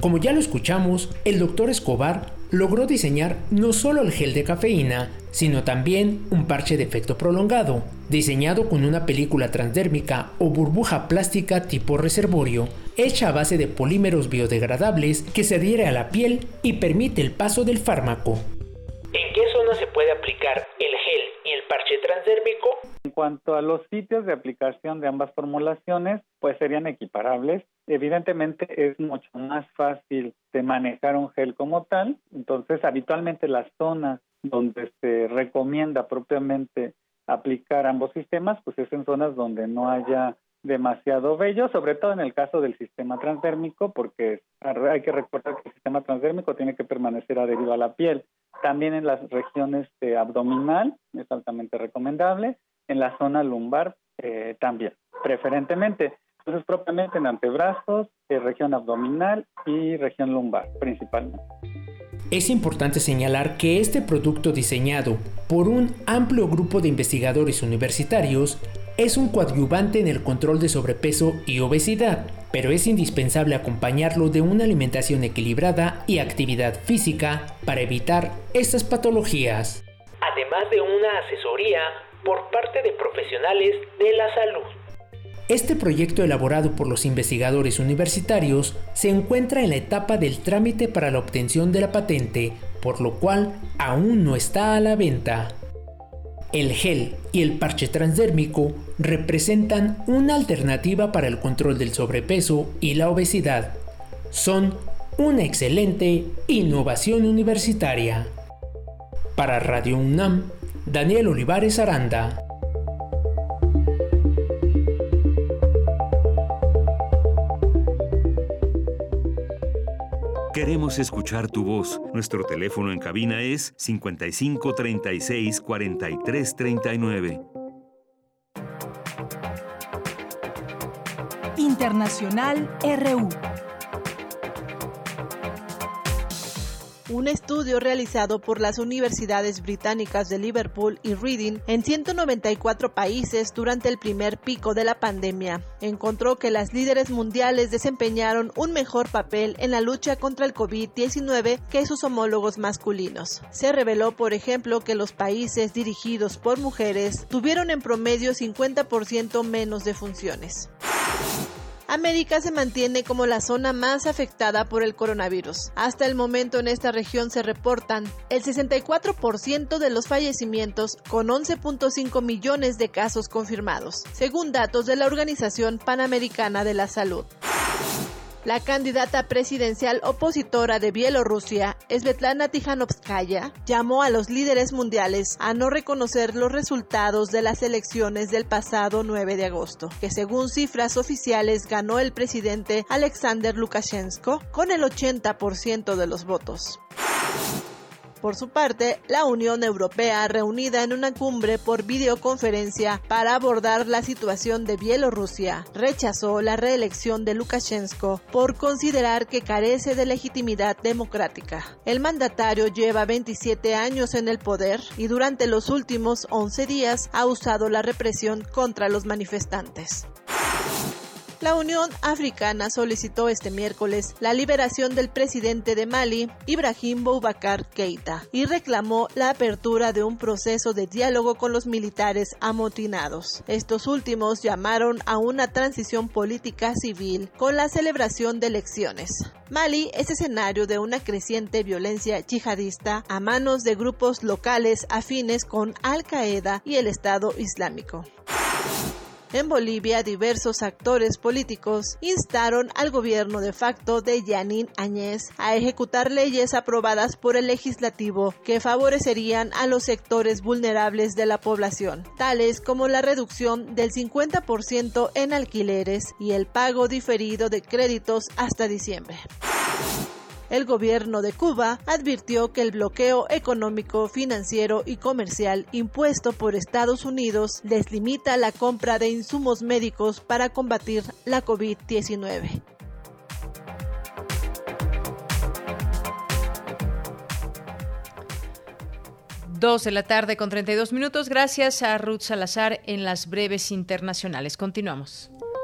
Como ya lo escuchamos, el doctor Escobar logró diseñar no solo el gel de cafeína, sino también un parche de efecto prolongado, diseñado con una película transdérmica o burbuja plástica tipo reservorio, hecha a base de polímeros biodegradables que se adhiere a la piel y permite el paso del fármaco. ¿En qué zona se puede aplicar el gel y el parche transdérmico? En cuanto a los sitios de aplicación de ambas formulaciones, pues serían equiparables. Evidentemente es mucho más fácil de manejar un gel como tal, entonces habitualmente las zonas donde se recomienda propiamente aplicar ambos sistemas, pues es en zonas donde no haya demasiado vello, sobre todo en el caso del sistema transdérmico, porque hay que recordar que el sistema transdérmico tiene que permanecer adherido a la piel. También en las regiones de abdominal es altamente recomendable, en la zona lumbar eh, también, preferentemente. Entonces, propiamente en antebrazos, eh, región abdominal y región lumbar, principalmente. Es importante señalar que este producto diseñado por un amplio grupo de investigadores universitarios es un coadyuvante en el control de sobrepeso y obesidad, pero es indispensable acompañarlo de una alimentación equilibrada y actividad física para evitar estas patologías. Además de una asesoría por parte de profesionales de la salud. Este proyecto elaborado por los investigadores universitarios se encuentra en la etapa del trámite para la obtención de la patente, por lo cual aún no está a la venta. El gel y el parche transdérmico representan una alternativa para el control del sobrepeso y la obesidad. Son una excelente innovación universitaria. Para Radio UNAM, Daniel Olivares Aranda. Queremos escuchar tu voz. Nuestro teléfono en cabina es 55 36 43 39. Internacional RU. Un estudio realizado por las universidades británicas de Liverpool y Reading en 194 países durante el primer pico de la pandemia encontró que las líderes mundiales desempeñaron un mejor papel en la lucha contra el COVID-19 que sus homólogos masculinos. Se reveló, por ejemplo, que los países dirigidos por mujeres tuvieron en promedio 50% menos de funciones. América se mantiene como la zona más afectada por el coronavirus. Hasta el momento en esta región se reportan el 64% de los fallecimientos con 11.5 millones de casos confirmados, según datos de la Organización Panamericana de la Salud. La candidata presidencial opositora de Bielorrusia, Svetlana Tijanovskaya, llamó a los líderes mundiales a no reconocer los resultados de las elecciones del pasado 9 de agosto, que según cifras oficiales ganó el presidente Alexander Lukashenko con el 80% de los votos. Por su parte, la Unión Europea, reunida en una cumbre por videoconferencia para abordar la situación de Bielorrusia, rechazó la reelección de Lukashenko por considerar que carece de legitimidad democrática. El mandatario lleva 27 años en el poder y durante los últimos 11 días ha usado la represión contra los manifestantes. La Unión Africana solicitó este miércoles la liberación del presidente de Mali, Ibrahim Boubacar Keita, y reclamó la apertura de un proceso de diálogo con los militares amotinados. Estos últimos llamaron a una transición política civil con la celebración de elecciones. Mali es escenario de una creciente violencia yihadista a manos de grupos locales afines con Al Qaeda y el Estado Islámico. En Bolivia, diversos actores políticos instaron al gobierno de facto de Yanín Añez a ejecutar leyes aprobadas por el legislativo que favorecerían a los sectores vulnerables de la población, tales como la reducción del 50% en alquileres y el pago diferido de créditos hasta diciembre. El gobierno de Cuba advirtió que el bloqueo económico, financiero y comercial impuesto por Estados Unidos les limita la compra de insumos médicos para combatir la COVID-19. Dos de la tarde con 32 minutos. Gracias a Ruth Salazar en las breves internacionales. Continuamos.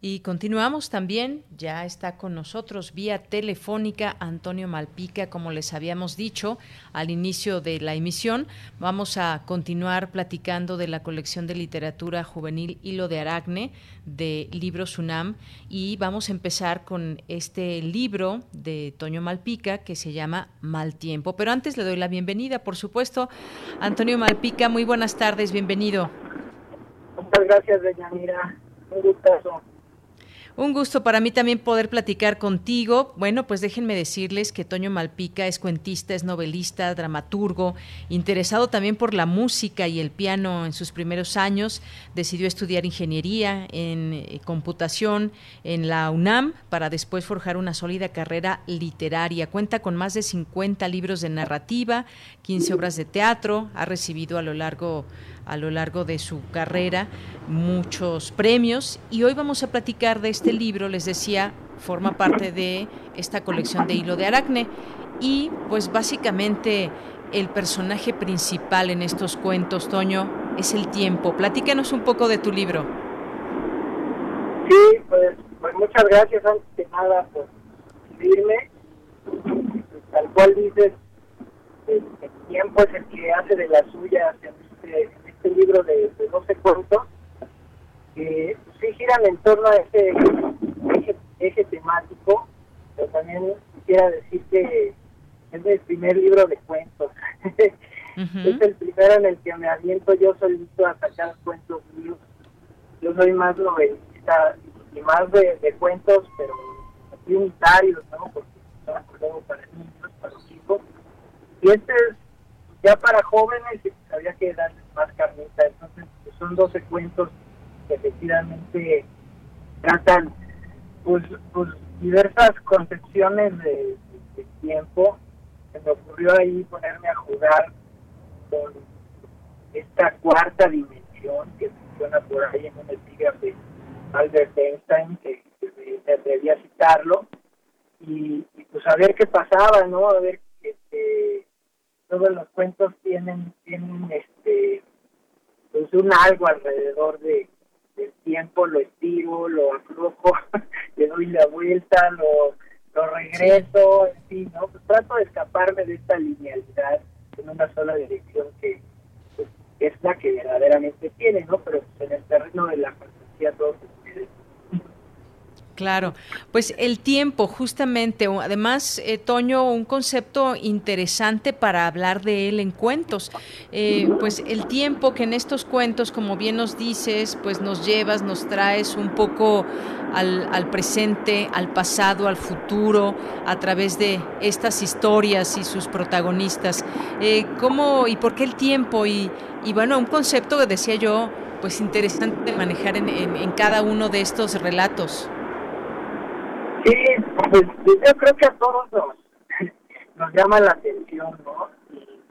Y continuamos también, ya está con nosotros vía telefónica Antonio Malpica, como les habíamos dicho al inicio de la emisión. Vamos a continuar platicando de la colección de literatura juvenil Hilo de Aragne de Libros UNAM y vamos a empezar con este libro de Toño Malpica que se llama Mal Tiempo. Pero antes le doy la bienvenida, por supuesto. Antonio Malpica, muy buenas tardes, bienvenido. Muchas gracias, doña. Un gustazo. Un gusto para mí también poder platicar contigo. Bueno, pues déjenme decirles que Toño Malpica es cuentista, es novelista, dramaturgo, interesado también por la música y el piano en sus primeros años. Decidió estudiar ingeniería en eh, computación en la UNAM para después forjar una sólida carrera literaria. Cuenta con más de 50 libros de narrativa, 15 obras de teatro, ha recibido a lo largo a lo largo de su carrera muchos premios y hoy vamos a platicar de este libro, les decía, forma parte de esta colección de hilo de aracne y pues básicamente el personaje principal en estos cuentos, Toño, es el tiempo. Platícanos un poco de tu libro. Sí, pues, pues muchas gracias antes de nada por escribirme. Tal cual dices, el, tiempo es el que hace de la suya en este, este libro de, de 12 cuentos, que sí giran en torno a ese eje, temático, pero también quisiera decir que es el primer libro de cuentos. Es el primero en el que me aviento yo solito a sacar cuentos míos. Yo soy más novelista y más de, cuentos, pero unitarios, ¿no? Porque son para niños, para los chicos. Y este es ya para jóvenes había que darles más carnita. Entonces, pues, son 12 cuentos que efectivamente tratan pues, pues diversas concepciones de, tiempo. Se me ocurrió ahí ponerme a jugar con esta cuarta dimensión que funciona por ahí en un epígrafe de Albert Einstein, que, me atreví a citarlo, y, pues a ver qué pasaba, ¿no? A ver todos los cuentos tienen tienen este pues un algo alrededor de del tiempo lo estiro lo aflojo le doy la vuelta lo lo regreso en fin no pues trato de escaparme de esta linealidad en una sola dirección que pues, es la que verdaderamente tiene no pero pues, en el terreno de la fantasía todo sucede Claro, pues el tiempo, justamente, además, eh, Toño, un concepto interesante para hablar de él en cuentos. Eh, pues el tiempo que en estos cuentos, como bien nos dices, pues nos llevas, nos traes un poco al, presente, al pasado, al futuro, a través de estas historias y sus protagonistas. Eh, ¿Cómo y por qué el tiempo? Y, bueno, un concepto que decía yo, pues interesante de manejar en, en cada uno de estos relatos. Sí, pues, yo creo que a todos nos, llama la atención, ¿no? Y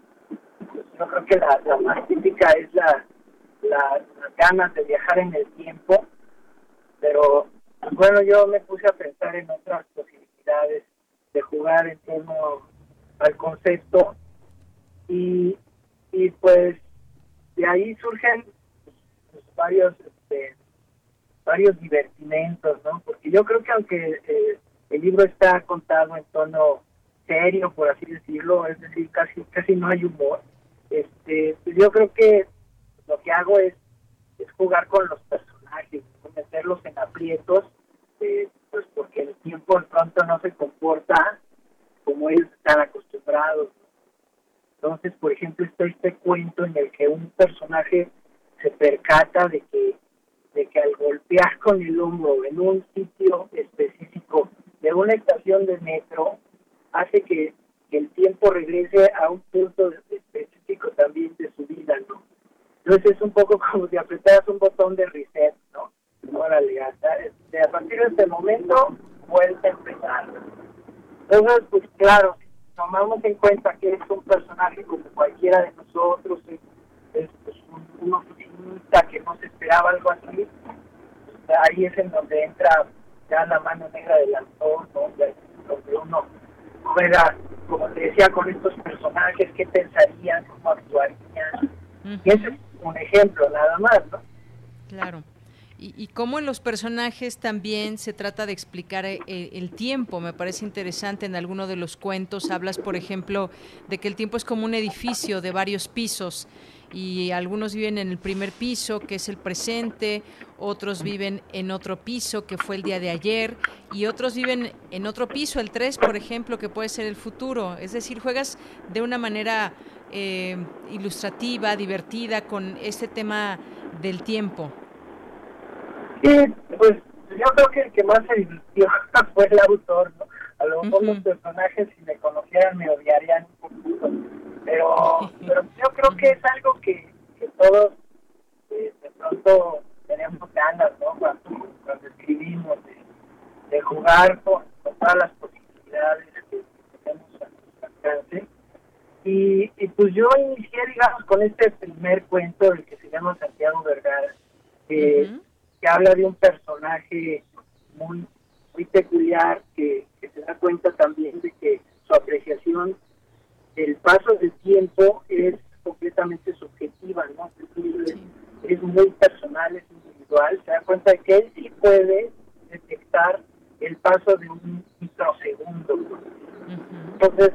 pues, yo creo que la, más típica es la, las ganas de viajar en el tiempo, pero pues, bueno, yo me puse a pensar en otras posibilidades de jugar en torno al concepto y, y pues de ahí surgen varios este, varios divertimentos, ¿no? Porque yo creo que aunque eh, el libro está contado en tono serio, por así decirlo, es decir, casi casi no hay humor, este, pues yo creo que lo que hago es, es jugar con los personajes, meterlos en aprietos, eh, pues porque el tiempo de pronto no se comporta como ellos están acostumbrados. Entonces, por ejemplo, está este cuento en el que un personaje se percata de que de que al golpear con el hombro en un sitio específico de una estación de metro, hace que, el tiempo regrese a un punto específico también de su vida, ¿no? Entonces es un poco como si apretaras un botón de reset, ¿no? Órale, hasta, de a partir de este momento vuelve a empezar. Entonces, pues claro, tomamos en cuenta que es un personaje como cualquiera de nosotros, es pues, un, que no se esperaba algo así, ahí es en donde entra ya la mano negra del autor, donde uno juega, como te decía, con estos personajes, qué pensarían, cómo actuarían. Y ese es un ejemplo nada más, ¿no? Claro. Y, y cómo en los personajes también se trata de explicar eh, el, tiempo. Me parece interesante en alguno de los cuentos. Hablas, por ejemplo, de que el tiempo es como un edificio de varios pisos y algunos viven en el primer piso, que es el presente, otros viven en otro piso, que fue el día de ayer, y otros viven en otro piso, el 3, por ejemplo, que puede ser el futuro. Es decir, juegas de una manera eh, ilustrativa, divertida, con este tema del tiempo. Sí, pues yo creo que el que más se divirtió fue el autor, ¿no? A lo mejor los personajes, si me conocieran, me odiarían un poquito. Pero, pero yo creo que es algo que, que todos eh, de pronto tenemos ganas, ¿no? Cuando, cuando escribimos, de, de jugar con, todas las posibilidades que, tenemos a nuestro alcance. Y, y pues yo inicié, digamos, con este primer cuento, el que se llama Santiago Vergara, que que habla de un personaje muy muy peculiar que, se da cuenta también de que su apreciación del paso del tiempo es completamente subjetiva, ¿no? Es, muy personal, es individual, se da cuenta de que él sí puede detectar el paso de un microsegundo. Entonces,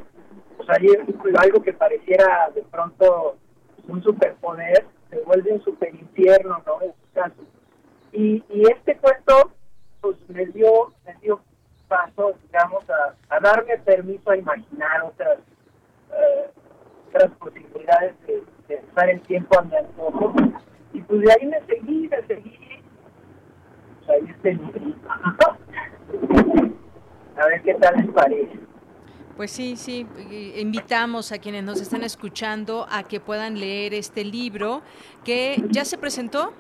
pues ahí algo que pareciera de pronto un superpoder se vuelve un superinfierno, ¿no? En su caso y, y este cuento pues me dio, me dio paso, digamos, a, a darme permiso a imaginar otras, eh, otras posibilidades de, de, usar el tiempo a mi antojo. Y pues de ahí me seguí, me seguí. Pues ahí este a ver qué tal les parece. Pues sí, sí, invitamos a quienes nos están escuchando a que puedan leer este libro que ya se presentó.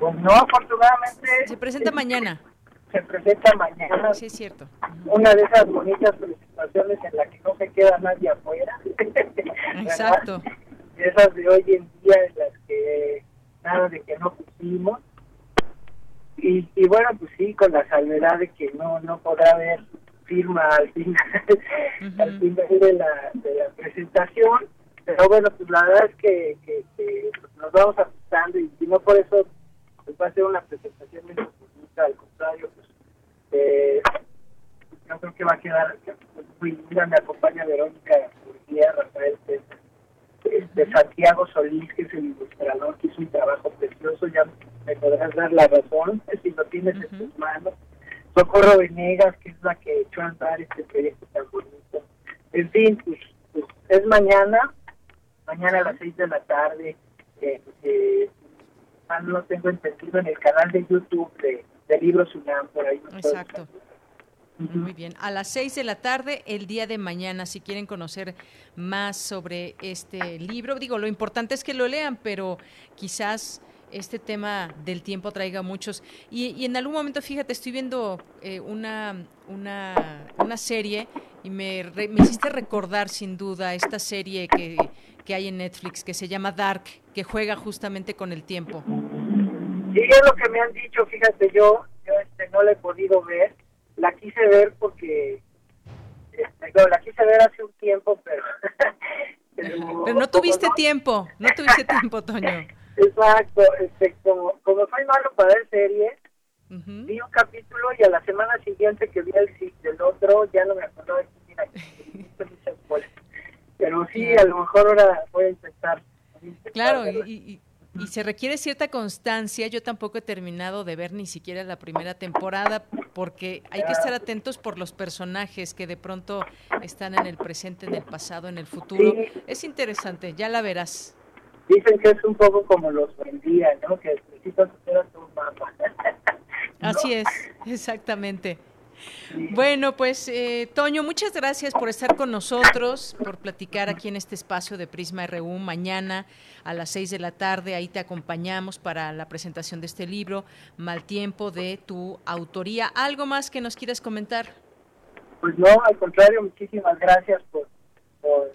Pues no, afortunadamente. Se presenta mañana. Se presenta mañana. Sí, es cierto. Una de esas bonitas presentaciones en la que no se queda nadie afuera. Exacto. Esas de hoy en día en las que nada de que no pusimos. Y, y bueno, pues sí, con la salvedad de que no no podrá haber firma al final, al final de la, de la presentación. Pero bueno, pues la verdad es que, que, que nos vamos ajustando y, y no por eso pues va a ser una presentación menos bonita, al contrario, pues eh, yo creo que va a quedar muy linda, me acompaña Verónica Murguía, Rafael de Santiago Solís, que es el ilustrador, que hizo un trabajo precioso, ya me podrás dar la razón, si lo tienes en tus manos. Socorro Venegas, que es la que echó a andar este proyecto tan bonito. En fin, pues, pues es mañana, mañana a las seis de la tarde, eh, eh, no lo tengo entendido, en el canal de YouTube de, de Libros UNAM, por ahí. Exacto. Muy bien. A las seis de la tarde, el día de mañana, si quieren conocer más sobre este libro. Digo, lo importante es que lo lean, pero quizás este tema del tiempo traiga muchos. Y, y en algún momento, fíjate, estoy viendo eh, una, una, una, serie y me, me hiciste recordar sin duda esta serie que, que hay en Netflix que se llama Dark, que juega justamente con el tiempo. Sí, es lo que me han dicho, fíjate, yo, yo este, no la he podido ver, la quise ver porque, este, la quise ver hace un tiempo, pero... pero, no tuviste tiempo, no tuviste tiempo, Toño. Exacto, este, como, como soy malo para ver series, vi un capítulo y a la semana siguiente que vi el del otro ya no me acordaba de Pero sí, a lo mejor ahora voy a intentar. Claro, y, y, se requiere cierta constancia. Yo tampoco he terminado de ver ni siquiera la primera temporada porque hay que estar atentos por los personajes que de pronto están en el presente, en el pasado, en el futuro. Es interesante, ya la verás. Dicen que es un poco como los vendía, ¿no? Que necesitas hacer un mapa. Así es, exactamente. Bueno, pues eh, Toño, muchas gracias por estar con nosotros, por platicar aquí en este espacio de Prisma RU. Mañana a las seis de la tarde, ahí te acompañamos para la presentación de este libro, Mal Tiempo, de tu autoría. ¿Algo más que nos quieras comentar? Pues no, al contrario, muchísimas gracias por, por,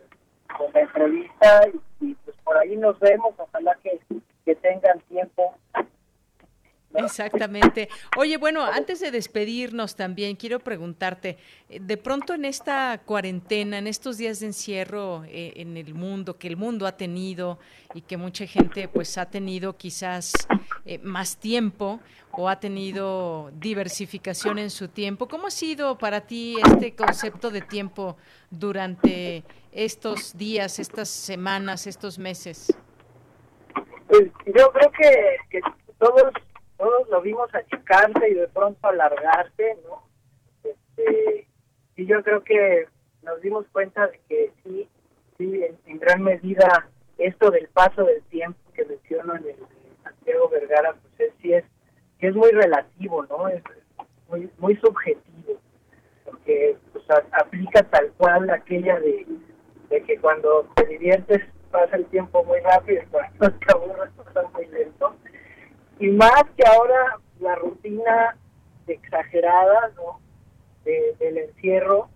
la entrevista y, pues por ahí nos vemos. Ojalá que tengan tiempo Exactamente. Oye, bueno, antes de despedirnos también, quiero preguntarte, eh, de pronto en esta cuarentena, en estos días de encierro eh, en el mundo, que el mundo ha tenido y que mucha gente pues ha tenido quizás eh, más tiempo o ha tenido diversificación en su tiempo, ¿cómo ha sido para ti este concepto de tiempo durante estos días, estas semanas, estos meses? Pues yo creo que, que todos todos lo vimos achicarse y de pronto alargarse, ¿no? Este, y yo creo que nos dimos cuenta de que sí, sí, en, gran medida esto del paso del tiempo que menciono en el Santiago Vergara, pues es, sí es, es muy relativo, ¿no? Es muy, muy subjetivo, porque pues, aplica tal cual aquella de, de que cuando te diviertes pasa el tiempo muy rápido y cuando te aburres pasa muy lento y más que ahora la rutina exagerada ¿no? del encierro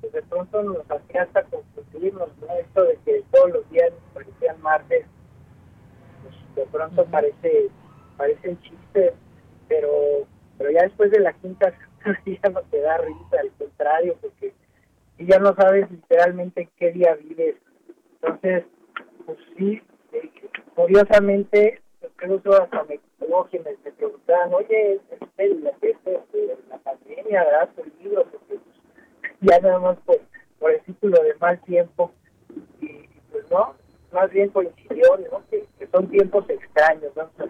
pues de pronto nos hacía hasta confundirnos ¿no? esto de que todos los días nos parecían martes pues de pronto parece parece un chiste pero pero ya después de la quinta ya no te da risa al contrario porque ya no sabes literalmente en qué día vives entonces pues sí eh, curiosamente incluso hasta me quienes me preguntaban, oye, la, la pandemia, ¿verdad? Tu libro, porque pues, ya nada más por, por el título de mal tiempo, y pues no, más bien coincidió, ¿no? Que, son tiempos extraños, vamos a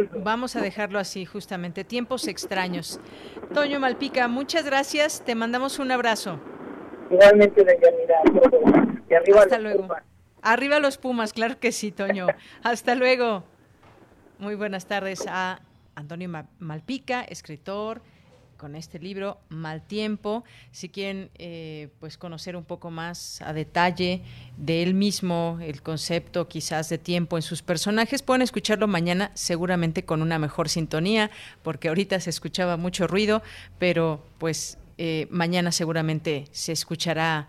Vamos a dejarlo así, justamente, tiempos extraños. Toño Malpica, muchas gracias, te mandamos un abrazo. Igualmente, Deyanira, y arriba Hasta luego. Arriba los Pumas, claro que sí, Toño. Hasta luego. Muy buenas tardes a Antonio Malpica, escritor con este libro Mal Tiempo. Si quieren eh, pues conocer un poco más a detalle de él mismo, el concepto quizás de tiempo en sus personajes, pueden escucharlo mañana seguramente con una mejor sintonía, porque ahorita se escuchaba mucho ruido, pero pues eh, mañana seguramente se escuchará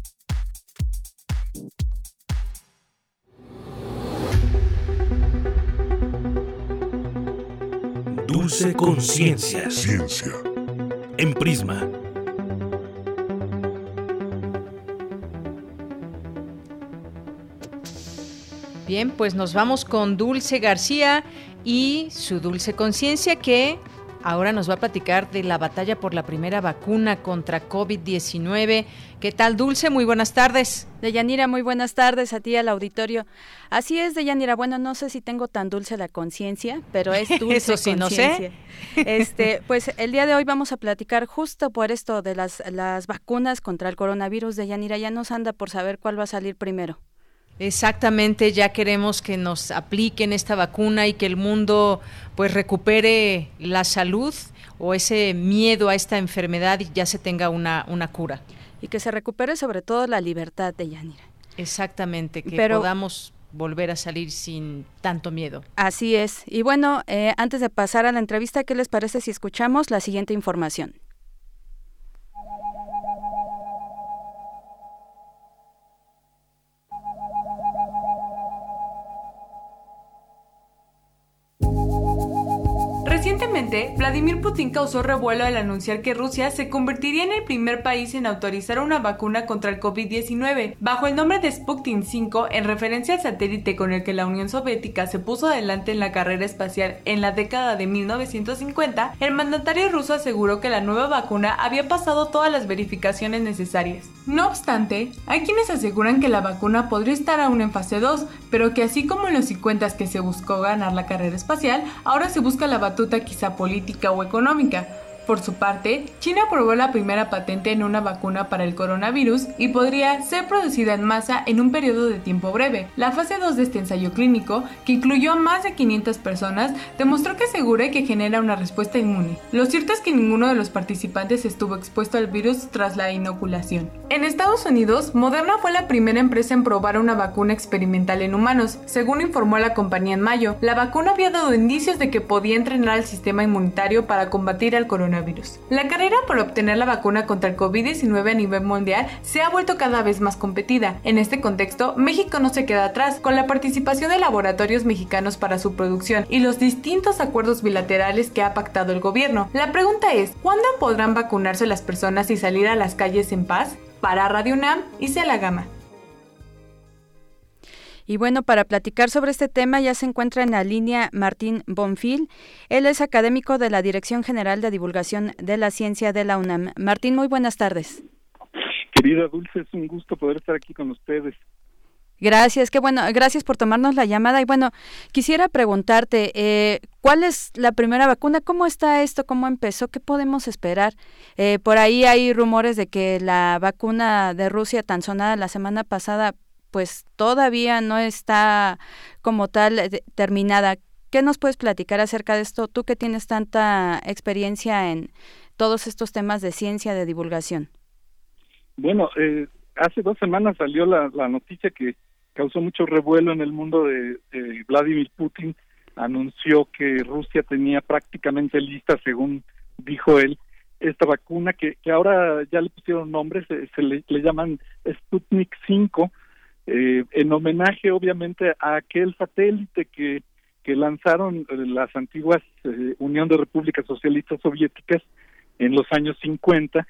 Dulce conciencia. Ciencia. En Prisma Bien, pues nos vamos con Dulce García y su Dulce Conciencia que ahora nos va a platicar de la batalla por la primera vacuna contra COVID-19. ¿Qué tal, Dulce? Muy buenas tardes. Deyanira, muy buenas tardes a ti al auditorio. Así es, Deyanira. Bueno, no sé si tengo tan dulce la conciencia, pero es dulce Eso sí, no sé. Este, pues el día de hoy vamos a platicar justo por esto de las, las vacunas contra el coronavirus. Deyanira, ya nos anda por saber cuál va a salir primero. Exactamente, ya queremos que nos apliquen esta vacuna y que el mundo pues recupere la salud o ese miedo a esta enfermedad y ya se tenga una, una cura. Y que se recupere sobre todo la libertad de Yanira. Exactamente, que podamos volver a salir sin tanto miedo. Así es. Y bueno, eh, antes de pasar a la entrevista, ¿qué les parece si escuchamos la siguiente información? Recientemente, Vladimir Putin causó revuelo al anunciar que Rusia se convertiría en el primer país en autorizar una vacuna contra el COVID-19 bajo el nombre de Sputnik 5 en referencia al satélite con el que la Unión Soviética se puso adelante en la carrera espacial en la década de 1950. El mandatario ruso aseguró que la nueva vacuna había pasado todas las verificaciones necesarias. No obstante, hay quienes aseguran que la vacuna podría estar aún en fase 2, pero que así como en los 50 que se buscó ganar la carrera espacial, ahora se busca la batuta quizá política o económica. Por su parte, China aprobó la primera patente en una vacuna para el coronavirus y podría ser producida en masa en un periodo de tiempo breve. La fase 2 de este ensayo clínico, que incluyó a más de 500 personas, demostró que asegura que genera una respuesta inmune. Lo cierto es que ninguno de los participantes estuvo expuesto al virus tras la inoculación. En Estados Unidos, Moderna fue la primera empresa en probar una vacuna experimental en humanos. Según informó la compañía en mayo, la vacuna había dado indicios de que podía entrenar al sistema inmunitario para combatir el coronavirus. La carrera por obtener la vacuna contra el COVID-19 a nivel mundial se ha vuelto cada vez más competida. En este contexto, México no se queda atrás, con la participación de laboratorios mexicanos para su producción y los distintos acuerdos bilaterales que ha pactado el gobierno. La pregunta es, ¿cuándo podrán vacunarse las personas y salir a las calles en paz? Para Radio UNAM, y la gama. Y bueno, para platicar sobre este tema ya se encuentra en la línea Martín Bonfil. Él es académico de la Dirección General de Divulgación de la Ciencia de la UNAM. Martín, muy buenas tardes. Querida Dulce, es un gusto poder estar aquí con ustedes. Gracias, qué bueno, gracias por tomarnos la llamada. Y bueno, quisiera preguntarte, eh, ¿cuál es la primera vacuna? ¿Cómo está esto? ¿Cómo empezó? ¿Qué podemos esperar? Eh, por ahí hay rumores de que la vacuna de Rusia tan sonada la semana pasada pues todavía no está como tal eh, terminada. ¿Qué nos puedes platicar acerca de esto? Tú que tienes tanta experiencia en todos estos temas de ciencia, de divulgación. Bueno, eh, hace dos semanas salió la, noticia que causó mucho revuelo en el mundo de, Vladimir Putin. Anunció que Rusia tenía prácticamente lista, según dijo él, esta vacuna que, que ahora ya le pusieron nombre, se, le, le, llaman Sputnik 5, eh, en homenaje obviamente a aquel satélite que, que lanzaron eh, las antiguas eh, Unión de Repúblicas Socialistas Soviéticas en los años 50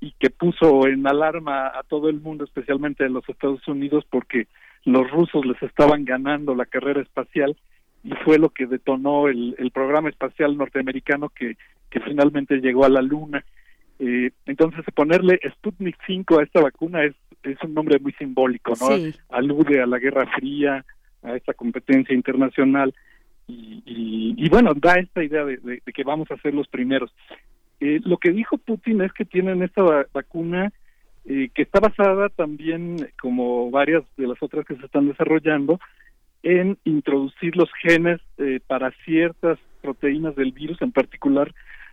y que puso en alarma a todo el mundo, especialmente a los Estados Unidos, porque los rusos les estaban ganando la carrera espacial y fue lo que detonó el, el programa espacial norteamericano que, que finalmente llegó a la Luna. Eh, entonces, ponerle Sputnik 5 a esta vacuna es, es un nombre muy simbólico, ¿no? Alude a la Guerra Fría, a esta competencia internacional y, y, bueno, da esta idea de, que vamos a ser los primeros. Eh, lo que dijo Putin es que tienen esta vacuna eh, que está basada también, como varias de las otras que se están desarrollando, en introducir los genes eh, para ciertas proteínas del virus, en particular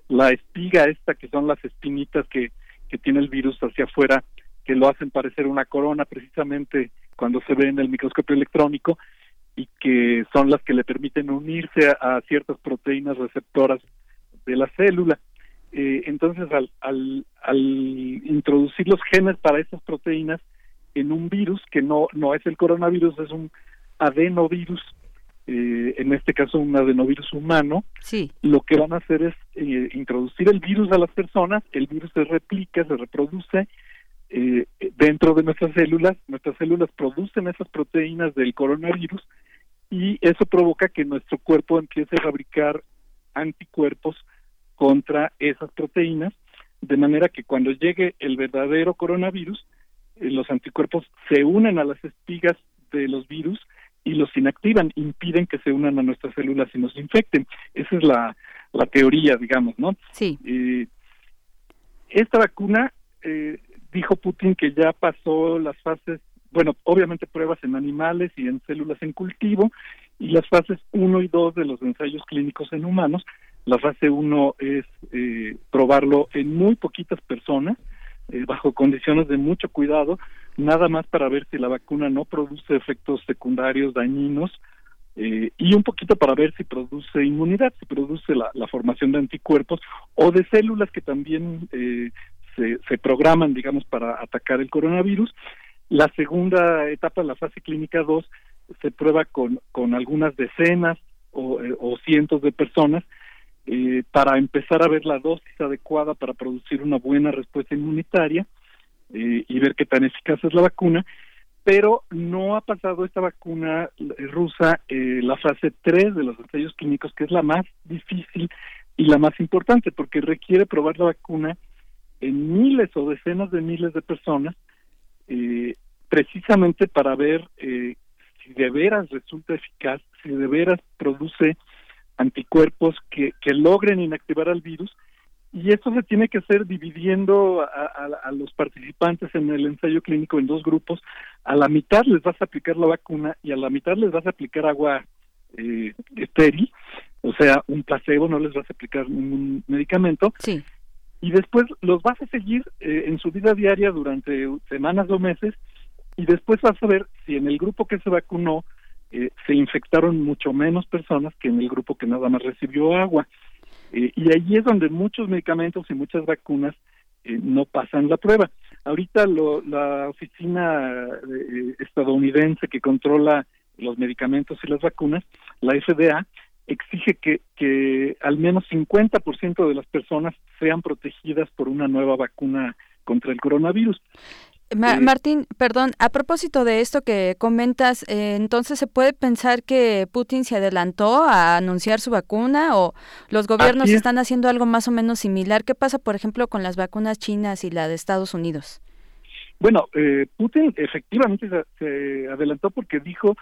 la espiga esta que son las espinitas que, que tiene el virus hacia afuera que lo hacen parecer una corona precisamente cuando se ve en el microscopio electrónico y que son las que le permiten unirse a, ciertas proteínas receptoras de la célula. Eh, entonces, al, al, al introducir los genes para esas proteínas en un virus que no, no es el coronavirus, es un adenovirus, eh, en este caso un adenovirus humano, sí. lo que van a hacer es eh, introducir el virus a las personas, el virus se replica, se reproduce eh, dentro de nuestras células, nuestras células producen esas proteínas del coronavirus y eso provoca que nuestro cuerpo empiece a fabricar anticuerpos contra esas proteínas, de manera que cuando llegue el verdadero coronavirus, los anticuerpos se unen a las espigas de los virus y los inactivan, impiden que se unan a nuestras células y nos infecten. Esa es la, la teoría, digamos, ¿no? Sí. Eh, esta vacuna, eh, dijo Putin que ya pasó las fases, bueno, obviamente pruebas en animales y en células en cultivo, y las fases 1 y 2 de los ensayos clínicos en humanos. La fase 1 es eh, probarlo en muy poquitas personas, eh, bajo condiciones de mucho cuidado, nada más para ver si la vacuna no produce efectos secundarios dañinos eh, y un poquito para ver si produce inmunidad, si produce la, formación de anticuerpos o de células que también eh, se, programan, digamos, para atacar el coronavirus. La segunda etapa, la fase clínica 2, se prueba con, con algunas decenas o, o cientos de personas eh, para empezar a ver la dosis adecuada para producir una buena respuesta inmunitaria eh, y ver qué tan eficaz es la vacuna, pero no ha pasado esta vacuna rusa eh, la fase 3 de los ensayos clínicos, que es la más difícil y la más importante, porque requiere probar la vacuna en miles o decenas de miles de personas, eh, precisamente para ver eh, si de veras resulta eficaz, si de veras produce anticuerpos que, que logren inactivar al virus y esto se tiene que hacer dividiendo a, los participantes en el ensayo clínico en dos grupos. A la mitad les vas a aplicar la vacuna y a la mitad les vas a aplicar agua eh, estéril, o sea, un placebo, no les vas a aplicar un medicamento. Sí. Y después los vas a seguir eh, en su vida diaria durante semanas o meses y después vas a ver si en el grupo que se vacunó eh, se infectaron mucho menos personas que en el grupo que nada más recibió agua. Eh, y ahí es donde muchos medicamentos y muchas vacunas eh, no pasan la prueba. Ahorita lo, la oficina eh, estadounidense que controla los medicamentos y las vacunas, la FDA, exige que, que al menos 50% de las personas sean protegidas por una nueva vacuna contra el coronavirus. Martín, perdón, a propósito de esto que comentas, eh, entonces se puede pensar que Putin se adelantó a anunciar su vacuna o los gobiernos están haciendo algo más o menos similar. ¿Qué pasa, por ejemplo, con las vacunas chinas y la de Estados Unidos? Bueno, eh, Putin efectivamente se, adelantó porque dijo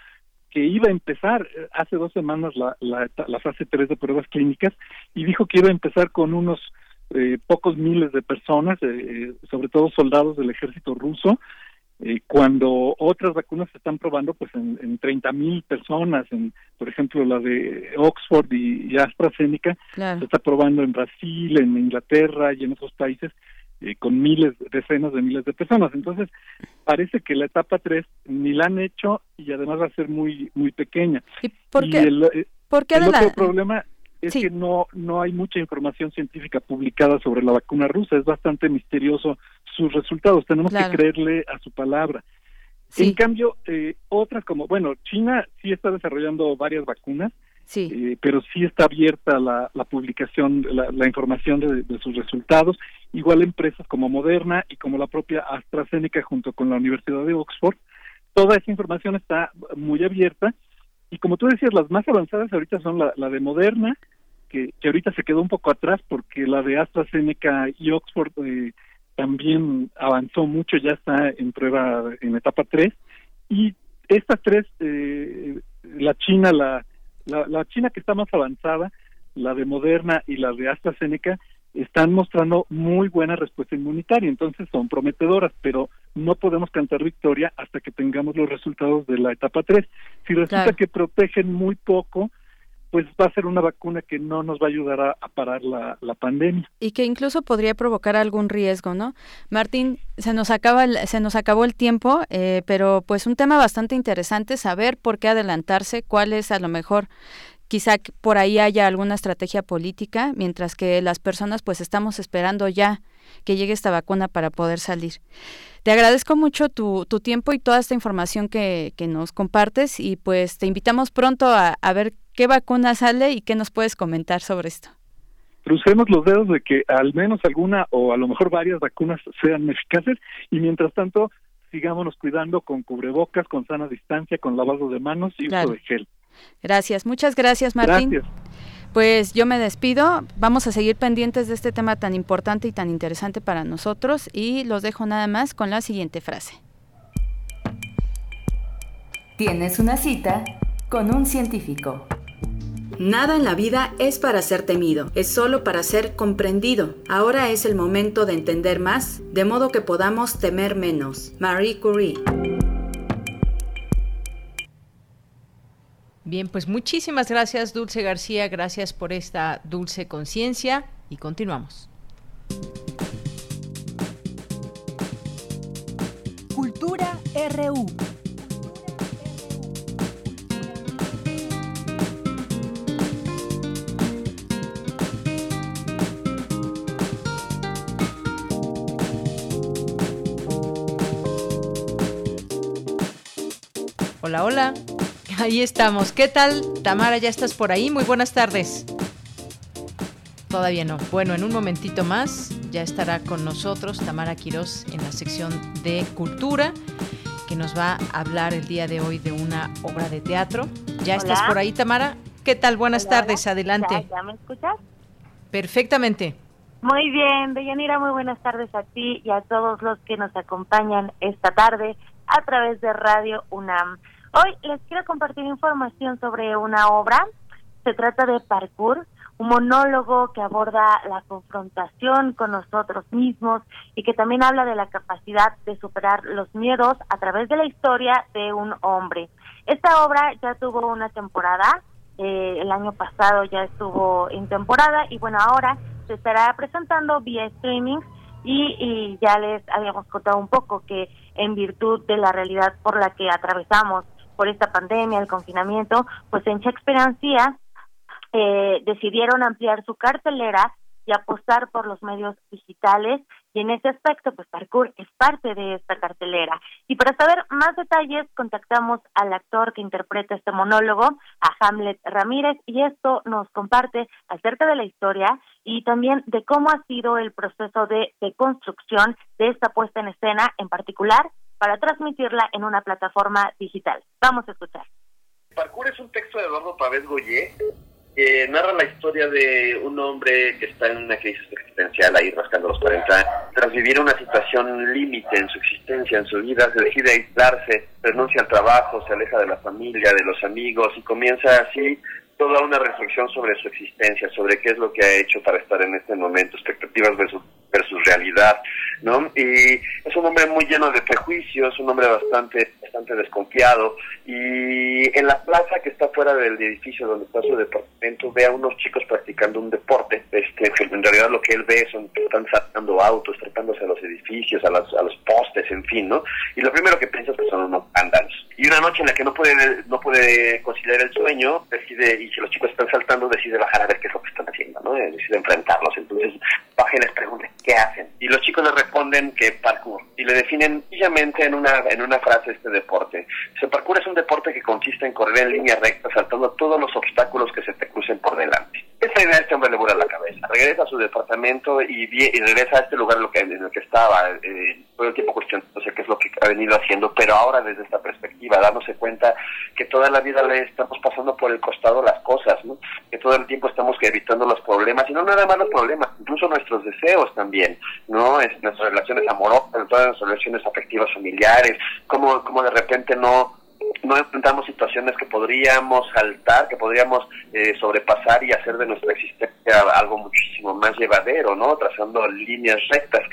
que iba a empezar eh, hace dos semanas la, la, la fase 3 de pruebas clínicas y dijo que iba a empezar con unos eh, pocos miles de personas, eh, sobre todo soldados del ejército ruso, eh, cuando otras vacunas se están probando pues en, en 30 mil personas, en, por ejemplo la de Oxford y, AstraZeneca, se está probando en Brasil, en Inglaterra y en otros países con miles, decenas de miles de personas. Entonces, parece que la etapa 3 ni la han hecho y además va a ser muy muy pequeña. ¿Y por qué, el, ¿por qué el otro problema es que no no hay mucha información científica publicada sobre la vacuna rusa, es bastante misterioso sus resultados, tenemos que creerle a su palabra. En cambio, eh, otras como, bueno, China sí está desarrollando varias vacunas, sí. Eh, pero sí está abierta la, la publicación, la, información de, de, sus resultados. Igual empresas como Moderna y como la propia AstraZeneca junto con la Universidad de Oxford, toda esa información está muy abierta y como tú decías, las más avanzadas ahorita son la, la de Moderna, que, que, ahorita se quedó un poco atrás porque la de AstraZeneca y Oxford eh, también avanzó mucho, ya está en prueba en etapa 3. Y estas tres, eh, la China, la, la, la China que está más avanzada, la de Moderna y la de AstraZeneca, están mostrando muy buena respuesta inmunitaria, entonces son prometedoras, pero no podemos cantar victoria hasta que tengamos los resultados de la etapa 3. Si resulta que protegen muy poco, pues va a ser una vacuna que no nos va a ayudar a, parar la, la, pandemia. Y que incluso podría provocar algún riesgo, ¿no? Martín, se nos acaba el, se nos acabó el tiempo, eh, pero pues un tema bastante interesante, saber por qué adelantarse, cuál es a lo mejor quizá por ahí haya alguna estrategia política, mientras que las personas pues estamos esperando ya que llegue esta vacuna para poder salir. Te agradezco mucho tu, tu tiempo y toda esta información que, que, nos compartes y pues te invitamos pronto a, a, ver qué vacuna sale y qué nos puedes comentar sobre esto. Crucemos los dedos de que al menos alguna o a lo mejor varias vacunas sean eficaces y mientras tanto sigámonos cuidando con cubrebocas, con sana distancia, con lavado de manos y uso de gel. Gracias, muchas gracias Martín. Gracias. Pues yo me despido, vamos a seguir pendientes de este tema tan importante y tan interesante para nosotros y los dejo nada más con la siguiente frase. Tienes una cita con un científico. Nada en la vida es para ser temido, es solo para ser comprendido. Ahora es el momento de entender más, de modo que podamos temer menos. Marie Curie. Bien, pues muchísimas gracias Dulce García, gracias por esta dulce conciencia y continuamos. Cultura RU. Hola, hola. Ahí estamos. ¿Qué tal, Tamara? ¿Ya estás por ahí? Muy buenas tardes. Todavía no. Bueno, en un momentito más ya estará con nosotros Tamara Quirós en la sección de cultura, que nos va a hablar el día de hoy de una obra de teatro. ¿Ya estás por ahí, Tamara? ¿Qué tal? Buenas tardes, adelante. ¿Ya, me escuchas? Perfectamente. Muy bien, Deyanira, muy buenas tardes a ti y a todos los que nos acompañan esta tarde a través de Radio UNAM. Hoy les quiero compartir información sobre una obra. Se trata de Parkour, un monólogo que aborda la confrontación con nosotros mismos y que también habla de la capacidad de superar los miedos a través de la historia de un hombre. Esta obra ya tuvo una temporada, eh, el año pasado ya estuvo en temporada y bueno, ahora se estará presentando vía streaming y, y ya les habíamos contado un poco que en virtud de la realidad por la que atravesamos por esta pandemia, el confinamiento, pues en Shakespeare eh, decidieron ampliar su cartelera y apostar por los medios digitales. Y en ese aspecto pues Parkour es parte de esta cartelera. Y para saber más detalles contactamos al actor que interpreta este monólogo a Hamlet Ramírez y esto nos comparte acerca de la historia y también de cómo ha sido el proceso de, de construcción de esta puesta en escena en particular para transmitirla en una plataforma digital. Vamos a escuchar. Parkour es un texto de Eduardo Pavés Goyé que narra la historia de un hombre que está en una crisis existencial ahí rascando los 40 tras vivir una situación límite en su existencia, en su vida, se decide aislarse, renuncia al trabajo, se aleja de la familia, de los amigos y comienza así toda una reflexión sobre su existencia, sobre qué es lo que ha hecho para estar en este momento, expectativas versus, versus realidad, ¿no? Y es un hombre muy lleno de prejuicios, un hombre bastante, bastante desconfiado, y en la plaza que está fuera del edificio donde está su departamento ve a unos chicos practicando un deporte, este, en realidad lo que él ve son que están saltando autos, trepándose a los edificios, a, los a los postes, en fin, ¿no? Y lo primero que piensa es que son unos ándalos. Y una noche en la que no puede, no puede conciliar el sueño, decide y si los chicos están saltando, decide bajar a ver qué es lo que están haciendo, ¿no? Decide enfrentarlos. Entonces baja y les pregunta, ¿qué hacen? Y los chicos le responden que parkour. Y le definen sencillamente en una, en una frase este deporte. Dice, parkour es un deporte que consiste en correr en línea recta, saltando todos los obstáculos que se te crucen por delante. Esa idea este hombre le vuela la cabeza. Regresa a su departamento y, regresa a este lugar en el que estaba, eh, todo el tiempo cuestionándose qué es lo que ha venido haciendo, pero ahora desde esta perspectiva, dándose cuenta que toda la vida le estamos pasando por el costado las cosas, ¿no? que todo el tiempo estamos evitando los problemas, y no nada más los problemas, incluso nuestros deseos también, ¿no? Es, nuestras relaciones amorosas, todas nuestras relaciones afectivas familiares, como, como de repente no no enfrentamos situaciones que podríamos saltar, que podríamos eh, sobrepasar y hacer de nuestra existencia algo muchísimo más llevadero, ¿no? Trazando líneas rectas.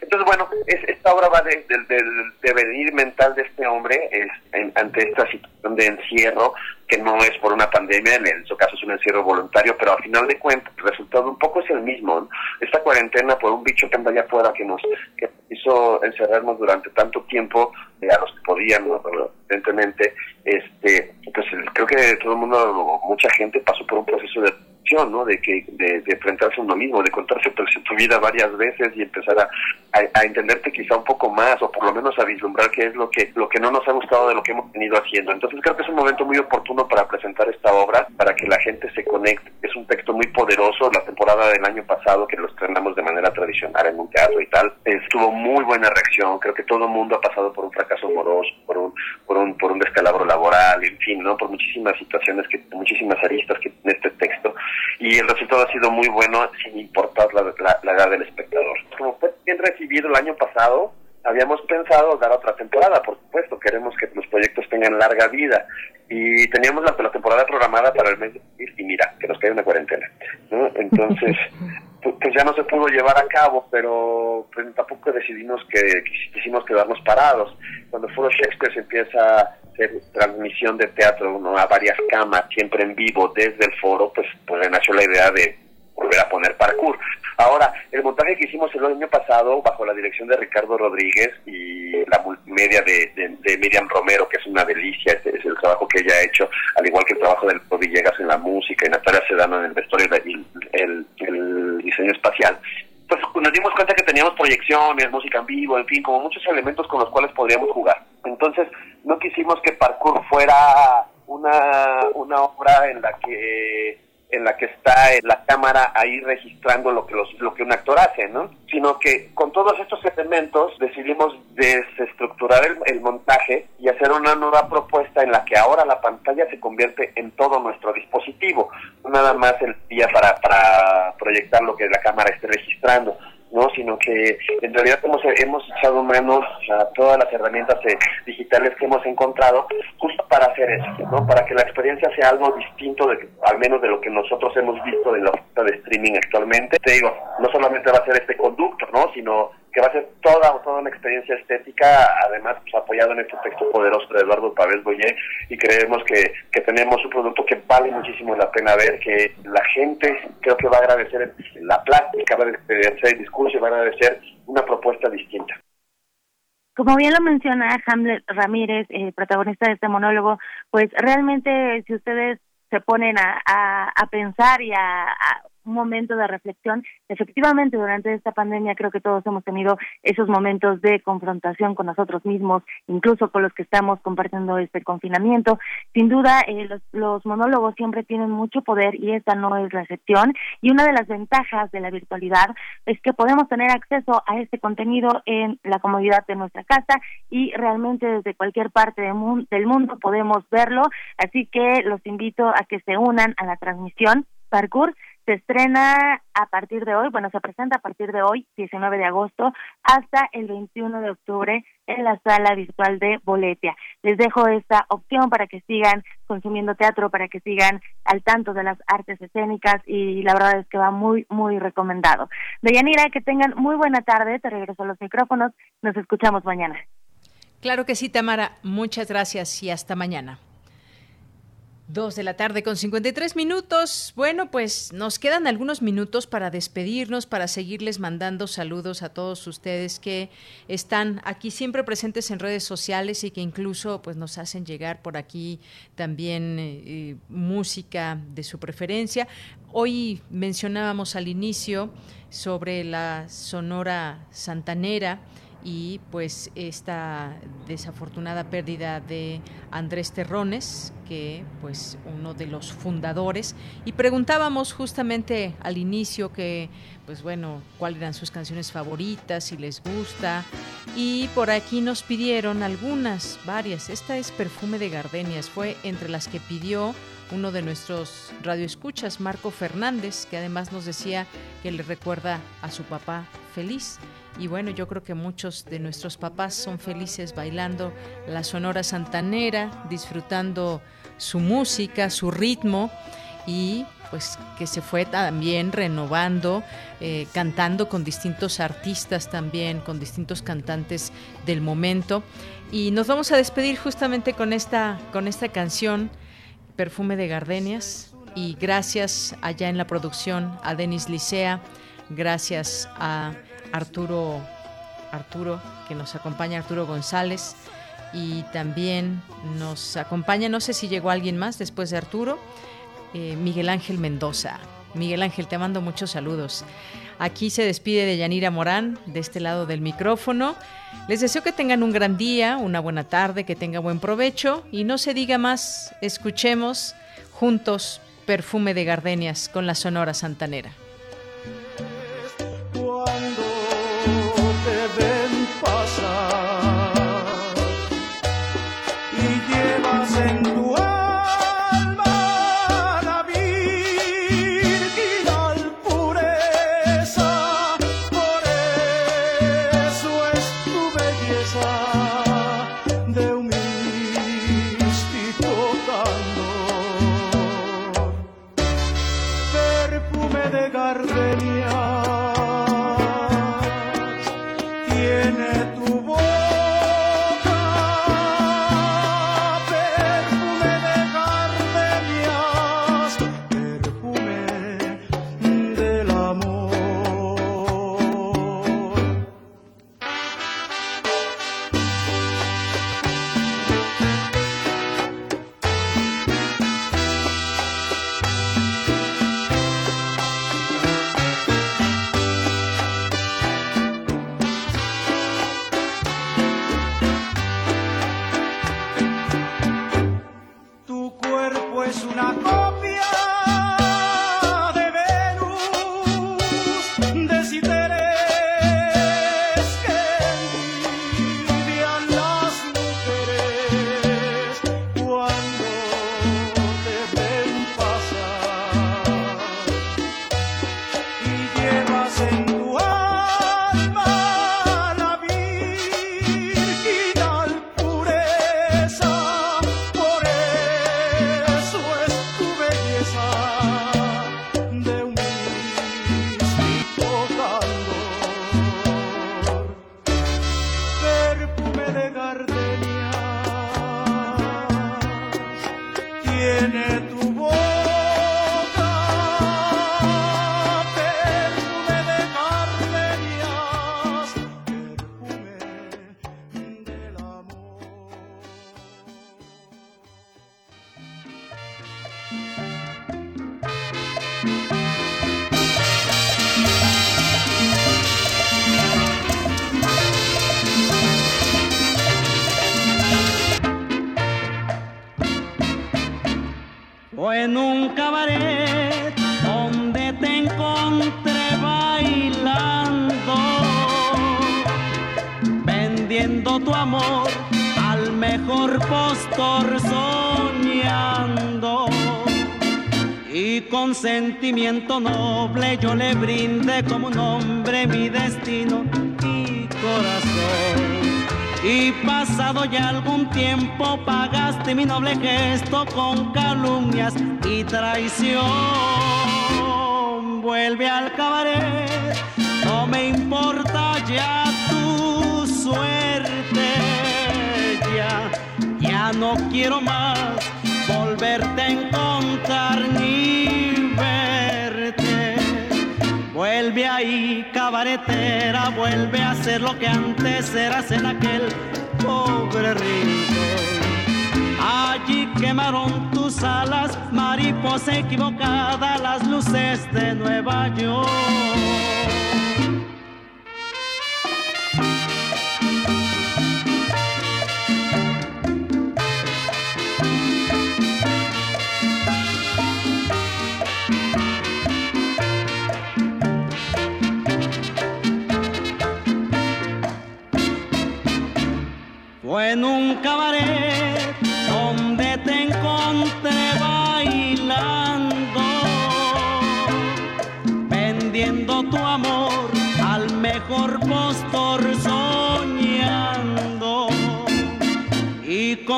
Entonces, bueno, es, esta obra va del de, devenir mental de este hombre es, ante esta situación de encierro, que no es por una pandemia, en su caso es un encierro voluntario, pero al final de cuentas el resultado un poco es el mismo. Esta cuarentena por un bicho que anda allá afuera que nos que hizo encerrarnos durante tanto tiempo eh, a los que podíamos, evidentemente, este, pues creo que todo el mundo, mucha gente pasó por un proceso de ¿no? De que de, enfrentarse a uno mismo, de contarse tu vida varias veces y empezar a, a, entenderte quizá un poco más o por lo menos a vislumbrar qué es lo que lo que no nos ha gustado de lo que hemos venido haciendo. Entonces creo que es un momento muy oportuno para presentar esta obra, para que la gente se conecte. Es un texto muy poderoso. La temporada del año pasado que lo estrenamos de manera tradicional en un teatro y tal, estuvo muy buena reacción. Creo que todo el mundo ha pasado por un fracaso amoroso, por un por un por un descalabro laboral, en fin, ¿no? Por muchísimas situaciones que muchísimas aristas que tiene este texto y el resultado ha sido muy bueno sin importar la, la, edad del espectador. Como fue bien recibido el año pasado, habíamos pensado dar otra temporada, por supuesto, queremos que los proyectos tengan larga vida y teníamos la, temporada programada para el mes de y mira, que nos cae una cuarentena, ¿no? Entonces, pues, ya no se pudo llevar a cabo, pero pues tampoco decidimos que quisimos quedarnos parados. Cuando Foro Shakespeare se empieza hacer transmisión de teatro ¿no? a varias camas, siempre en vivo desde el foro, pues, pues nació la idea de volver a poner parkour. Ahora, el montaje que hicimos el año pasado, bajo la dirección de Ricardo Rodríguez y la multimedia de, de, Miriam Romero, que es una delicia, este es el trabajo que ella ha hecho, al igual que el trabajo del Villegas en la música y Natalia Sedano en el vestuario y el, el diseño espacial, pues nos dimos cuenta que teníamos proyecciones, música en vivo, en fin, como muchos elementos con los cuales podríamos jugar. Entonces, no quisimos que parkour fuera una, una obra en la que en la que está la cámara ahí registrando lo que los, lo que un actor hace, ¿no? Sino que con todos estos elementos decidimos desestructurar el, montaje y hacer una nueva propuesta en la que ahora la pantalla se convierte en todo nuestro dispositivo, nada más el día para, para proyectar lo que la cámara esté registrando. ¿No? Sino que en realidad hemos, hemos echado manos a todas las herramientas eh, digitales que hemos encontrado justo para hacer eso, ¿no? Para que la experiencia sea algo distinto, de, al menos de lo que nosotros hemos visto de la oferta de streaming actualmente. Te digo, no solamente va a ser este conducto, ¿no? Sino que va a ser toda, toda una experiencia estética, además pues, apoyado en este texto poderoso de Eduardo Pavés Boyer, y creemos que, que tenemos un producto que vale muchísimo la pena ver, que la gente creo que va a agradecer la plática, va a agradecer el discurso y va a agradecer una propuesta distinta. Como bien lo menciona Hamlet Ramírez, eh, protagonista de este monólogo, pues realmente si ustedes se ponen a, a, pensar y a, un momento de reflexión. Efectivamente, durante esta pandemia creo que todos hemos tenido esos momentos de confrontación con nosotros mismos, incluso con los que estamos compartiendo este confinamiento. Sin duda, eh, los, monólogos siempre tienen mucho poder y esta no es la excepción. Y una de las ventajas de la virtualidad es que podemos tener acceso a este contenido en la comodidad de nuestra casa y realmente desde cualquier parte del mundo podemos verlo. Así que los invito a que se unan a la transmisión. Parkour se estrena a partir de hoy, bueno, se presenta a partir de hoy, 19 de agosto, hasta el 21 de octubre en la sala virtual de Boletia. Les dejo esta opción para que sigan consumiendo teatro, para que sigan al tanto de las artes escénicas y la verdad es que va muy, muy recomendado. Deyanira, que tengan muy buena tarde, te regreso a los micrófonos, nos escuchamos mañana. Claro que sí, Tamara, muchas gracias y hasta mañana. Dos de la tarde con 53 minutos. Bueno, pues nos quedan algunos minutos para despedirnos, para seguirles mandando saludos a todos ustedes que están aquí siempre presentes en redes sociales y que incluso pues nos hacen llegar por aquí también eh, música de su preferencia. Hoy mencionábamos al inicio sobre la Sonora Santanera y pues esta desafortunada pérdida de Andrés Terrones, que pues uno de los fundadores y preguntábamos justamente al inicio que pues bueno, cuáles eran sus canciones favoritas, si les gusta y por aquí nos pidieron algunas, varias. Esta es Perfume de Gardenias, fue entre las que pidió uno de nuestros radioescuchas, Marco Fernández, que además nos decía que le recuerda a su papá feliz. Y bueno, yo creo que muchos de nuestros papás son felices bailando la Sonora Santanera, disfrutando su música, su ritmo y pues que se fue también renovando, eh, cantando con distintos artistas también, con distintos cantantes del momento. Y nos vamos a despedir justamente con esta, con esta canción, Perfume de Gardenias. Y gracias allá en la producción a Denis Licea, gracias a Arturo, Arturo, que nos acompaña, Arturo González, y también nos acompaña, no sé si llegó alguien más después de Arturo, eh, Miguel Ángel Mendoza. Miguel Ángel, te mando muchos saludos. Aquí se despide de Yanira Morán, de este lado del micrófono. Les deseo que tengan un gran día, una buena tarde, que tenga buen provecho y no se diga más, escuchemos juntos Perfume de Gardenias con la Sonora Santanera. passa. Sentimiento noble yo le brindé como un hombre mi destino y corazón. Y pasado ya algún tiempo pagaste mi noble gesto con calumnias y traición. Vuelve al cabaret, no me importa ya tu suerte. Ya, ya no quiero más volverte a encontrar Vuelve ahí, cabaretera, vuelve a ser lo que antes eras en aquel pobre rincón. Allí quemaron tus alas, mariposa equivocada, las luces de Nueva York.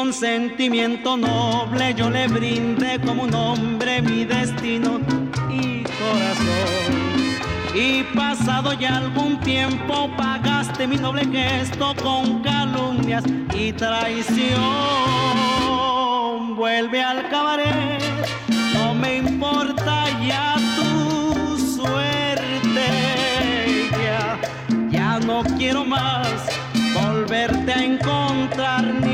Con sentimiento noble yo le brindé como un hombre mi destino y corazón. Y pasado ya algún tiempo pagaste mi noble gesto con calumnias y traición. Vuelve al cabaret, no me importa ya tu suerte. Ya, ya no quiero más volverte a encontrar ni